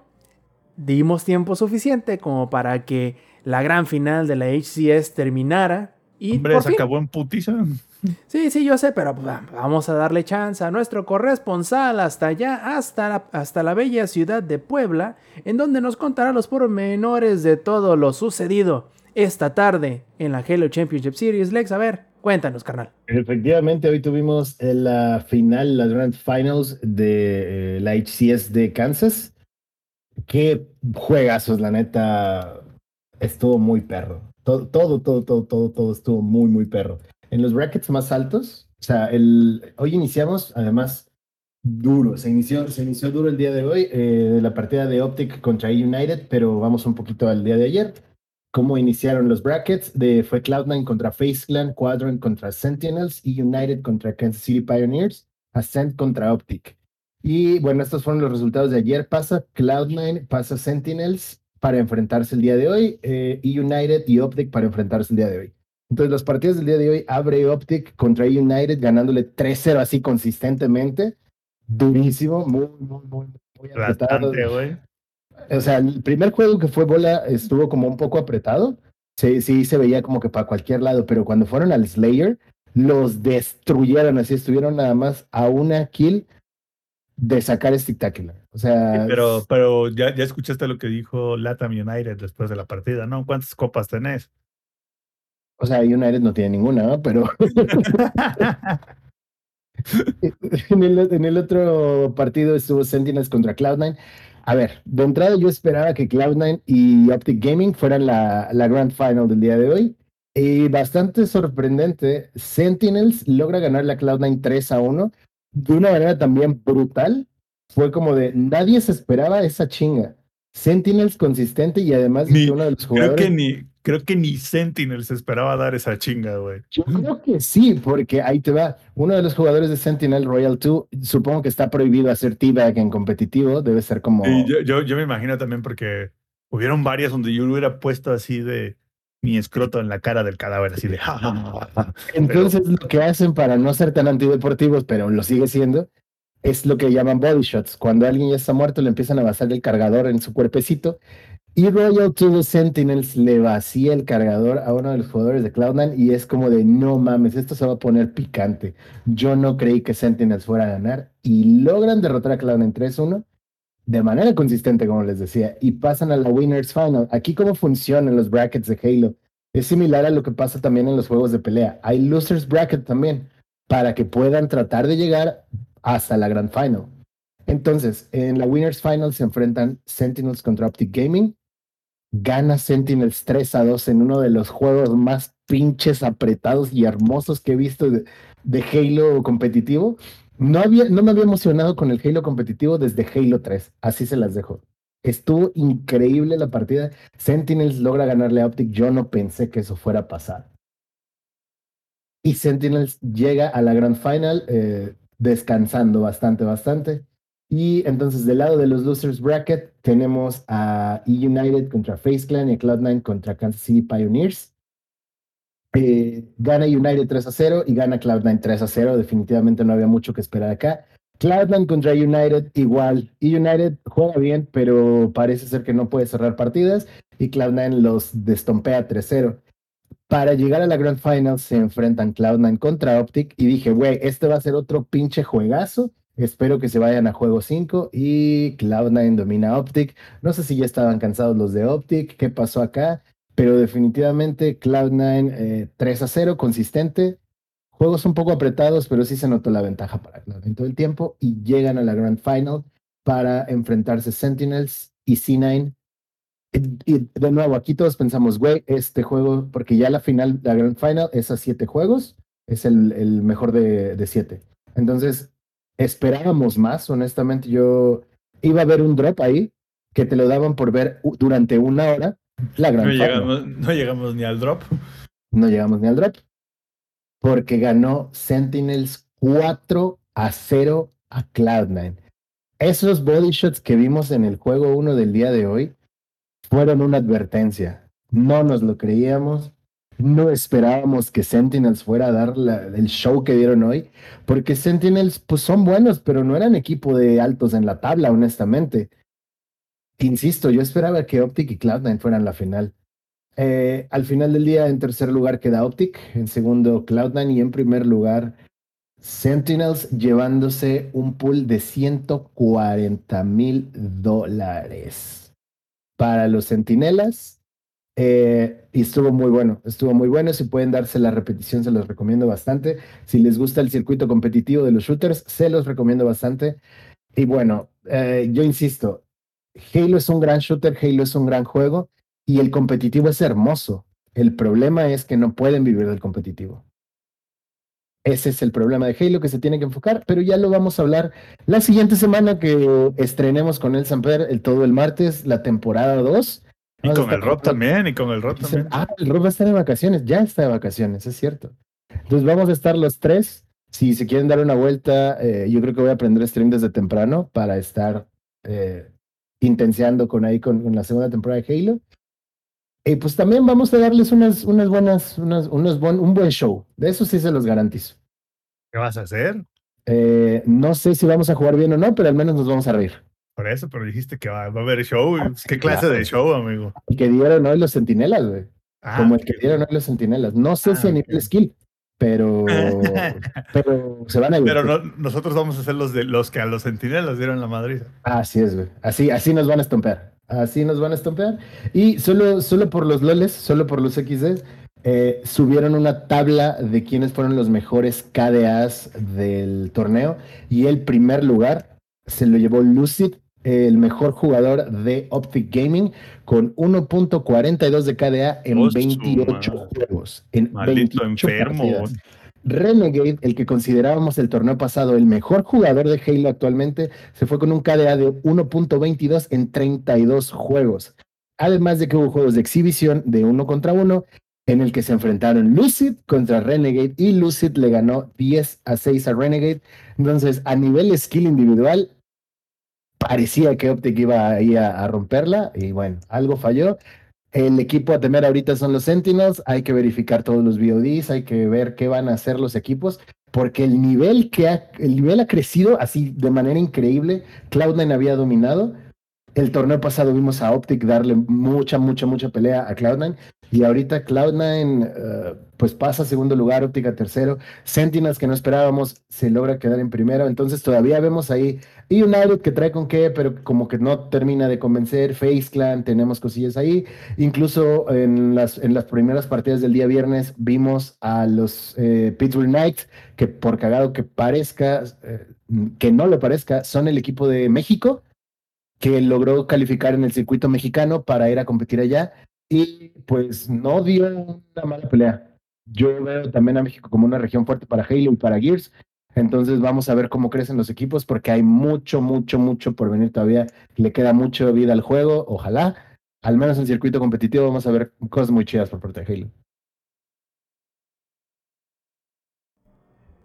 dimos tiempo suficiente como para que la gran final de la HCS terminara. Y Hombre, por se fin- acabó en putiza. Sí, sí, yo sé, pero pues, va- vamos a darle chance a nuestro corresponsal hasta allá, hasta la, hasta la bella ciudad de Puebla, en donde nos contará los pormenores de todo lo sucedido esta tarde en la Halo Championship Series. Lex, a ver, cuéntanos, carnal. Efectivamente, hoy tuvimos la final, las Grand Finals de eh, la HCS de Kansas. Qué juegazos, la neta. Estuvo muy perro. Todo, todo, todo, todo, todo, estuvo muy, muy perro. En los brackets más altos, o sea, hoy iniciamos, además, duro. Se inició, se inició duro el día de hoy, eh, la partida de Optic contra United, pero vamos un poquito al día de ayer. ¿Cómo iniciaron los brackets? De, fue Cloud9 contra Face Clan, Quadrant contra Sentinels y United contra Kansas City Pioneers, Ascent contra Optic. Y bueno, estos fueron los resultados de ayer. Pasa Cloud9, pasa Sentinels para enfrentarse el día de hoy eh, y United y Optic para enfrentarse el día de hoy. Entonces, los partidos del día de hoy abre Optic contra United ganándole 3-0 así consistentemente. Durísimo, muy, muy, muy, muy apretado. O sea, el primer juego que fue bola estuvo como un poco apretado. Sí, sí, se veía como que para cualquier lado, pero cuando fueron al Slayer, los destruyeron, así estuvieron nada más a una kill de sacar Spectacular. O sea, Pero, pero ya, ya escuchaste lo que dijo Latam United después de la partida, ¿no? ¿Cuántas copas tenés? o sea, United no tiene ninguna, ¿no? Pero <laughs> en, el, en el otro partido estuvo Sentinels contra Cloud9. A ver, de entrada yo esperaba que Cloud9 y Optic Gaming fueran la, la Grand Final del día de hoy. Y bastante sorprendente, Sentinels logra ganar la Cloud9 3 a 1 de una manera también brutal. Fue como de nadie se esperaba esa chinga. Sentinels consistente y además de Ni- uno de los Creo jugadores. que ni, creo que ni Sentinel se esperaba dar esa chinga, güey. Yo creo que sí, porque ahí te va. Uno de los jugadores de Sentinel Royal 2, supongo que está prohibido hacer T-Bag en competitivo, debe ser como... Y yo, yo, yo me imagino también porque hubieron varias donde yo hubiera puesto así de mi escroto en la cara del cadáver, así de... "Ja, ja, ja, ja". Entonces lo que hacen para no ser tan antideportivos, pero lo sigue siendo, es lo que llaman body shots. Cuando alguien ya está muerto, le empiezan a basar el cargador en su cuerpecito. Y Royal to the Sentinels le vacía el cargador a uno de los jugadores de Cloud9 y es como de no mames, esto se va a poner picante. Yo no creí que Sentinels fuera a ganar y logran derrotar a Cloud9 3-1 de manera consistente, como les decía, y pasan a la Winners Final. Aquí cómo funcionan los brackets de Halo. Es similar a lo que pasa también en los juegos de pelea. Hay losers bracket también para que puedan tratar de llegar hasta la Grand Final. Entonces, en la Winners Final se enfrentan Sentinels contra Optic Gaming. Gana Sentinels 3 a 2 en uno de los juegos más pinches apretados y hermosos que he visto de, de Halo competitivo. No, había, no me había emocionado con el Halo competitivo desde Halo 3. Así se las dejo. Estuvo increíble la partida. Sentinels logra ganarle a Optic. Yo no pensé que eso fuera a pasar. Y Sentinels llega a la Grand Final eh, descansando bastante, bastante. Y entonces del lado de los losers bracket tenemos a E United contra Face Clan y a Cloud9 contra Kansas City Pioneers. Eh, gana United 3 a 0 y gana Cloud9 3 a 0. Definitivamente no había mucho que esperar acá. Cloud9 contra United igual. Y United juega bien, pero parece ser que no puede cerrar partidas y Cloud9 los destompea 3-0. Para llegar a la Grand Final se enfrentan Cloud9 contra Optic y dije, güey, este va a ser otro pinche juegazo. Espero que se vayan a juego 5 y Cloud9 domina Optic. No sé si ya estaban cansados los de Optic, qué pasó acá, pero definitivamente Cloud9 eh, 3 a 0, consistente. Juegos un poco apretados, pero sí se notó la ventaja para Cloud9 todo el tiempo y llegan a la Grand Final para enfrentarse Sentinels y C9. Y, y de nuevo, aquí todos pensamos, güey, este juego, porque ya la final, la Grand Final es a siete juegos, es el, el mejor de, de siete. Entonces, esperábamos más, honestamente. Yo iba a ver un drop ahí que te lo daban por ver durante una hora la No llegamos, no llegamos ni al drop. No llegamos ni al drop. Porque ganó Sentinels 4 a 0 a Cloud9. Esos body shots que vimos en el juego 1 del día de hoy fueron una advertencia. No nos lo creíamos. No esperábamos que Sentinels fuera a dar la- el show que dieron hoy. Porque Sentinels pues son buenos, pero no eran equipo de altos en la tabla, honestamente. Insisto, yo esperaba que Optic y Cloud9 fueran la final. Eh, al final del día, en tercer lugar queda Optic, en segundo Cloud9 y en primer lugar Sentinels llevándose un pool de 140 mil dólares para los Centinelas. eh, y estuvo muy bueno, estuvo muy bueno. Si pueden darse la repetición, se los recomiendo bastante. Si les gusta el circuito competitivo de los shooters, se los recomiendo bastante. Y bueno, eh, yo insisto, Halo es un gran shooter, Halo es un gran juego y el competitivo es hermoso. El problema es que no pueden vivir del competitivo. Ese es el problema de Halo que se tiene que enfocar, pero ya lo vamos a hablar la siguiente semana que estrenemos con el Samper el todo el martes, la temporada 2. Y con el Rob también, y con el Rob también. ah, el Rob va a estar de vacaciones, ya está de vacaciones, es cierto. Entonces vamos a estar los tres. Si se quieren dar una vuelta, eh, yo creo que voy a aprender stream desde temprano para estar eh, intenseando con ahí con, con la segunda temporada de Halo. Y pues también vamos a darles unas, unas buenas, unas, unos un buen show. De eso sí se los garantizo. ¿Qué vas a hacer? Eh, no sé si vamos a jugar bien o no, pero al menos nos vamos a reír. Por eso, pero dijiste que va, va a haber show. ¿Qué clase Claro. de show, amigo? El que dieron hoy los centinelas, güey. Ah, como el que dieron hoy los centinelas. No sé Ah, si a nivel ok. skill, pero, <laughs> pero se van a divertir. Pero no- nosotros vamos a ser los de los que a los centinelas dieron la madriza. Así es, güey. Así, así nos van a estompear. Así nos van a estompear. Y solo, solo por los loles, solo por los XD, eh, subieron una tabla de quiénes fueron los mejores KDAs del torneo. Y el primer lugar se lo llevó Lucid, el mejor jugador de Optic Gaming, con 1.42 de KDA en Oh, su 28 madre. juegos. En Maldito 28 enfermo. partidas. Renegade, el que considerábamos el torneo pasado el mejor jugador de Halo actualmente, se fue con un KDA de 1.22 en 32 juegos. Además de que hubo juegos de exhibición de uno contra uno en el que se enfrentaron Lucid contra Renegade y Lucid le ganó 10 a 6 a Renegade. Entonces, a nivel skill individual, parecía que Optic iba ahí a, a romperla y bueno, algo falló. El equipo a temer ahorita son los Sentinels, hay que verificar todos los VODs, hay que ver qué van a hacer los equipos, porque el nivel que ha, el nivel ha crecido así de manera increíble. Cloud9 había dominado. El torneo pasado vimos a Optic darle mucha, mucha, mucha pelea a Cloud9 y ahorita Cloud9 uh, pues pasa a segundo lugar, Optic a tercero. Sentinels que no esperábamos se logra quedar en primero. Entonces todavía vemos ahí y United que trae con qué, pero como que no termina de convencer. Face Clan, tenemos cosillas ahí. Incluso en las, en las primeras partidas del día viernes vimos a los eh, Pittsburgh Knights, que por cagado que parezca, eh, que no lo parezca, son el equipo de México que logró calificar en el circuito mexicano para ir a competir allá y pues no dio una mala pelea. Yo veo también a México como una región fuerte para Halo y para Gears. Entonces vamos a ver cómo crecen los equipos porque hay mucho, mucho, mucho por venir todavía. Le queda mucho vida al juego. Ojalá, al menos en circuito competitivo, vamos a ver cosas muy chidas por parte de Halo.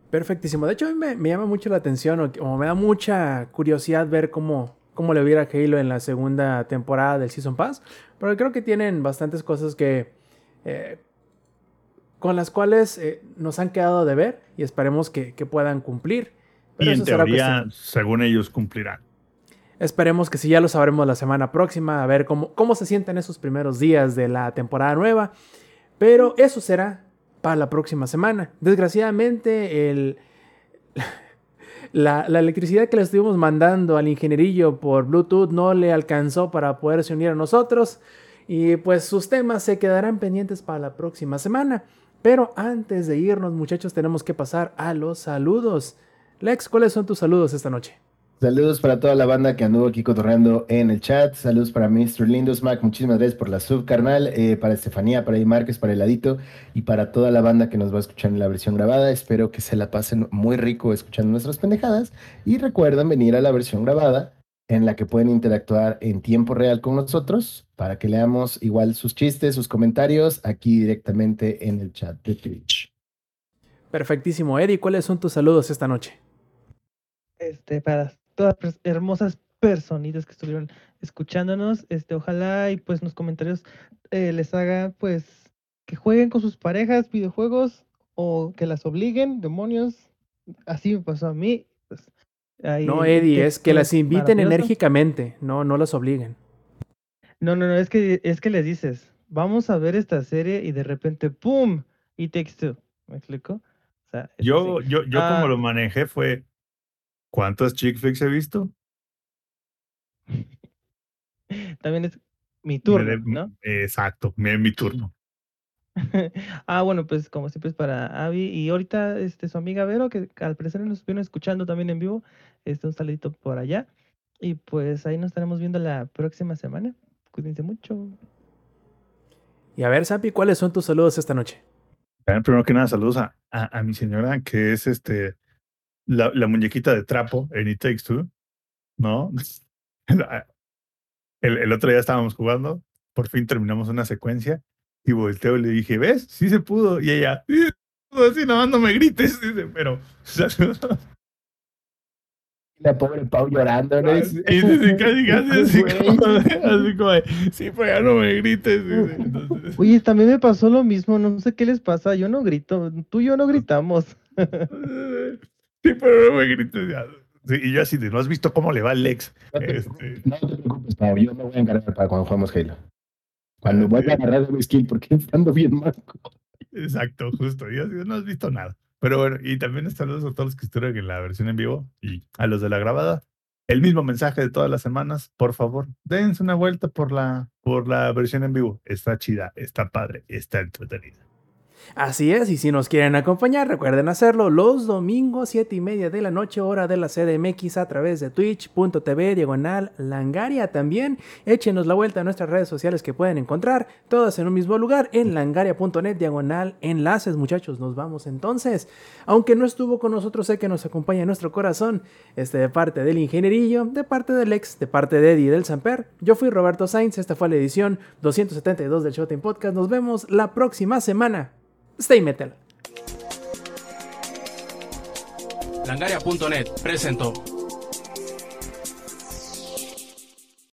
Perfectísimo. De hecho, a mí me, llama mucho la atención o, o, me da mucha curiosidad ver cómo, cómo le hubiera Halo en la segunda temporada del Season Pass. Pero creo que tienen bastantes cosas que... Eh, con las cuales eh, nos han quedado de ver y esperemos que, que puedan cumplir. Pero y en teoría, según ellos, cumplirán. Esperemos que sí, ya lo sabremos la semana próxima, a ver cómo, cómo se sienten esos primeros días de la temporada nueva. Pero eso será para la próxima semana. Desgraciadamente, el, la, la, electricidad que le estuvimos mandando al ingenierillo por Bluetooth no le alcanzó para poderse unir a nosotros. Y pues sus temas se quedarán pendientes para la próxima semana. Pero antes de irnos, muchachos, tenemos que pasar a los saludos. Lex, ¿cuáles son tus saludos esta noche? Saludos para toda la banda que anduvo aquí cotorreando en el chat. Saludos para Mr. Lindosmack. Muchísimas gracias por la sub, carnal. Eh, para Estefanía, para Eddie Márquez, para Heladito y para toda la banda que nos va a escuchar en la versión grabada. Espero que se la pasen muy rico escuchando nuestras pendejadas. Y recuerden venir a la versión grabada en la que pueden interactuar en tiempo real con nosotros para que leamos igual sus chistes, sus comentarios aquí directamente en el chat de Twitch. Perfectísimo. Eddie, ¿cuáles son tus saludos esta noche? Este, para todas las hermosas personitas que estuvieron escuchándonos, este, ojalá y pues en los comentarios eh, les haga pues que jueguen con sus parejas videojuegos o que las obliguen, demonios. Así me pasó a mí. Pues, ahí, no, Eddie, es que las inviten enérgicamente, no, no las obliguen. No, no, no, es que, es que les dices, vamos a ver esta serie y de repente, ¡pum! Y Takes Two. ¿Me explico? O sea, yo, yo, yo ah, como lo manejé fue, ¿cuántos chick flicks he visto? También es mi turno, ¿no? Exacto, mi, mi turno. <laughs> ah, bueno, pues como siempre es para Avi y ahorita este, su amiga Vero, que al parecer nos estuvieron escuchando también en vivo, este, un saludito por allá. Y pues ahí nos estaremos viendo la próxima semana. Cuídense mucho. Y a ver, Sapi, ¿cuáles son tus saludos esta noche? Primero que nada, saludos a, a, a mi señora, que es este la, la, muñequita de trapo en It Takes Two, ¿no? <laughs> El, el, otro día estábamos jugando, por fin terminamos una secuencia y volteo y le dije, ¿ves? Sí se pudo. Y ella, sí, así nada más no me grites, <laughs> dice, pero <laughs> la pobre Pau llorando, ¿no? Y sí, sí, casi, casi así, como, así como, sí, pues ya no me grites. Entonces... Oye, también me pasó lo mismo, no sé qué les pasa, yo no grito, tú y yo no gritamos. Sí, pero no me grites ya. Sí, y yo así de, ¿no has visto cómo le va al Lex? No te, este... no te preocupes, Pau, yo me voy a encargar para cuando jugamos Halo. Cuando voy a agarrar mi skill, porque ando bien manco. Exacto, justo, yo no has visto nada. Pero bueno, y también saludos a todos los que estuvieron en la versión en vivo y a los de la grabada. El mismo mensaje de todas las semanas, por favor, dense una vuelta por la, por la versión en vivo. Está chida, está padre, está entretenida. Así es, y si nos quieren acompañar, recuerden hacerlo los domingos 7 y media de la noche, hora de la CDMX, a través de twitch.tv, diagonal langaria. También échenos la vuelta a nuestras redes sociales que pueden encontrar, todas en un mismo lugar, en langaria.net, diagonal enlaces. Muchachos, nos vamos entonces. Aunque no estuvo con nosotros, sé que nos acompaña en nuestro corazón, este de parte del ingenierillo, de parte del ex, de parte de Eddie del Samper. Yo fui Roberto Sainz, esta fue la edición 272 del Showtime Podcast. Nos vemos la próxima semana. Stay Metal. Langaria.net presentó.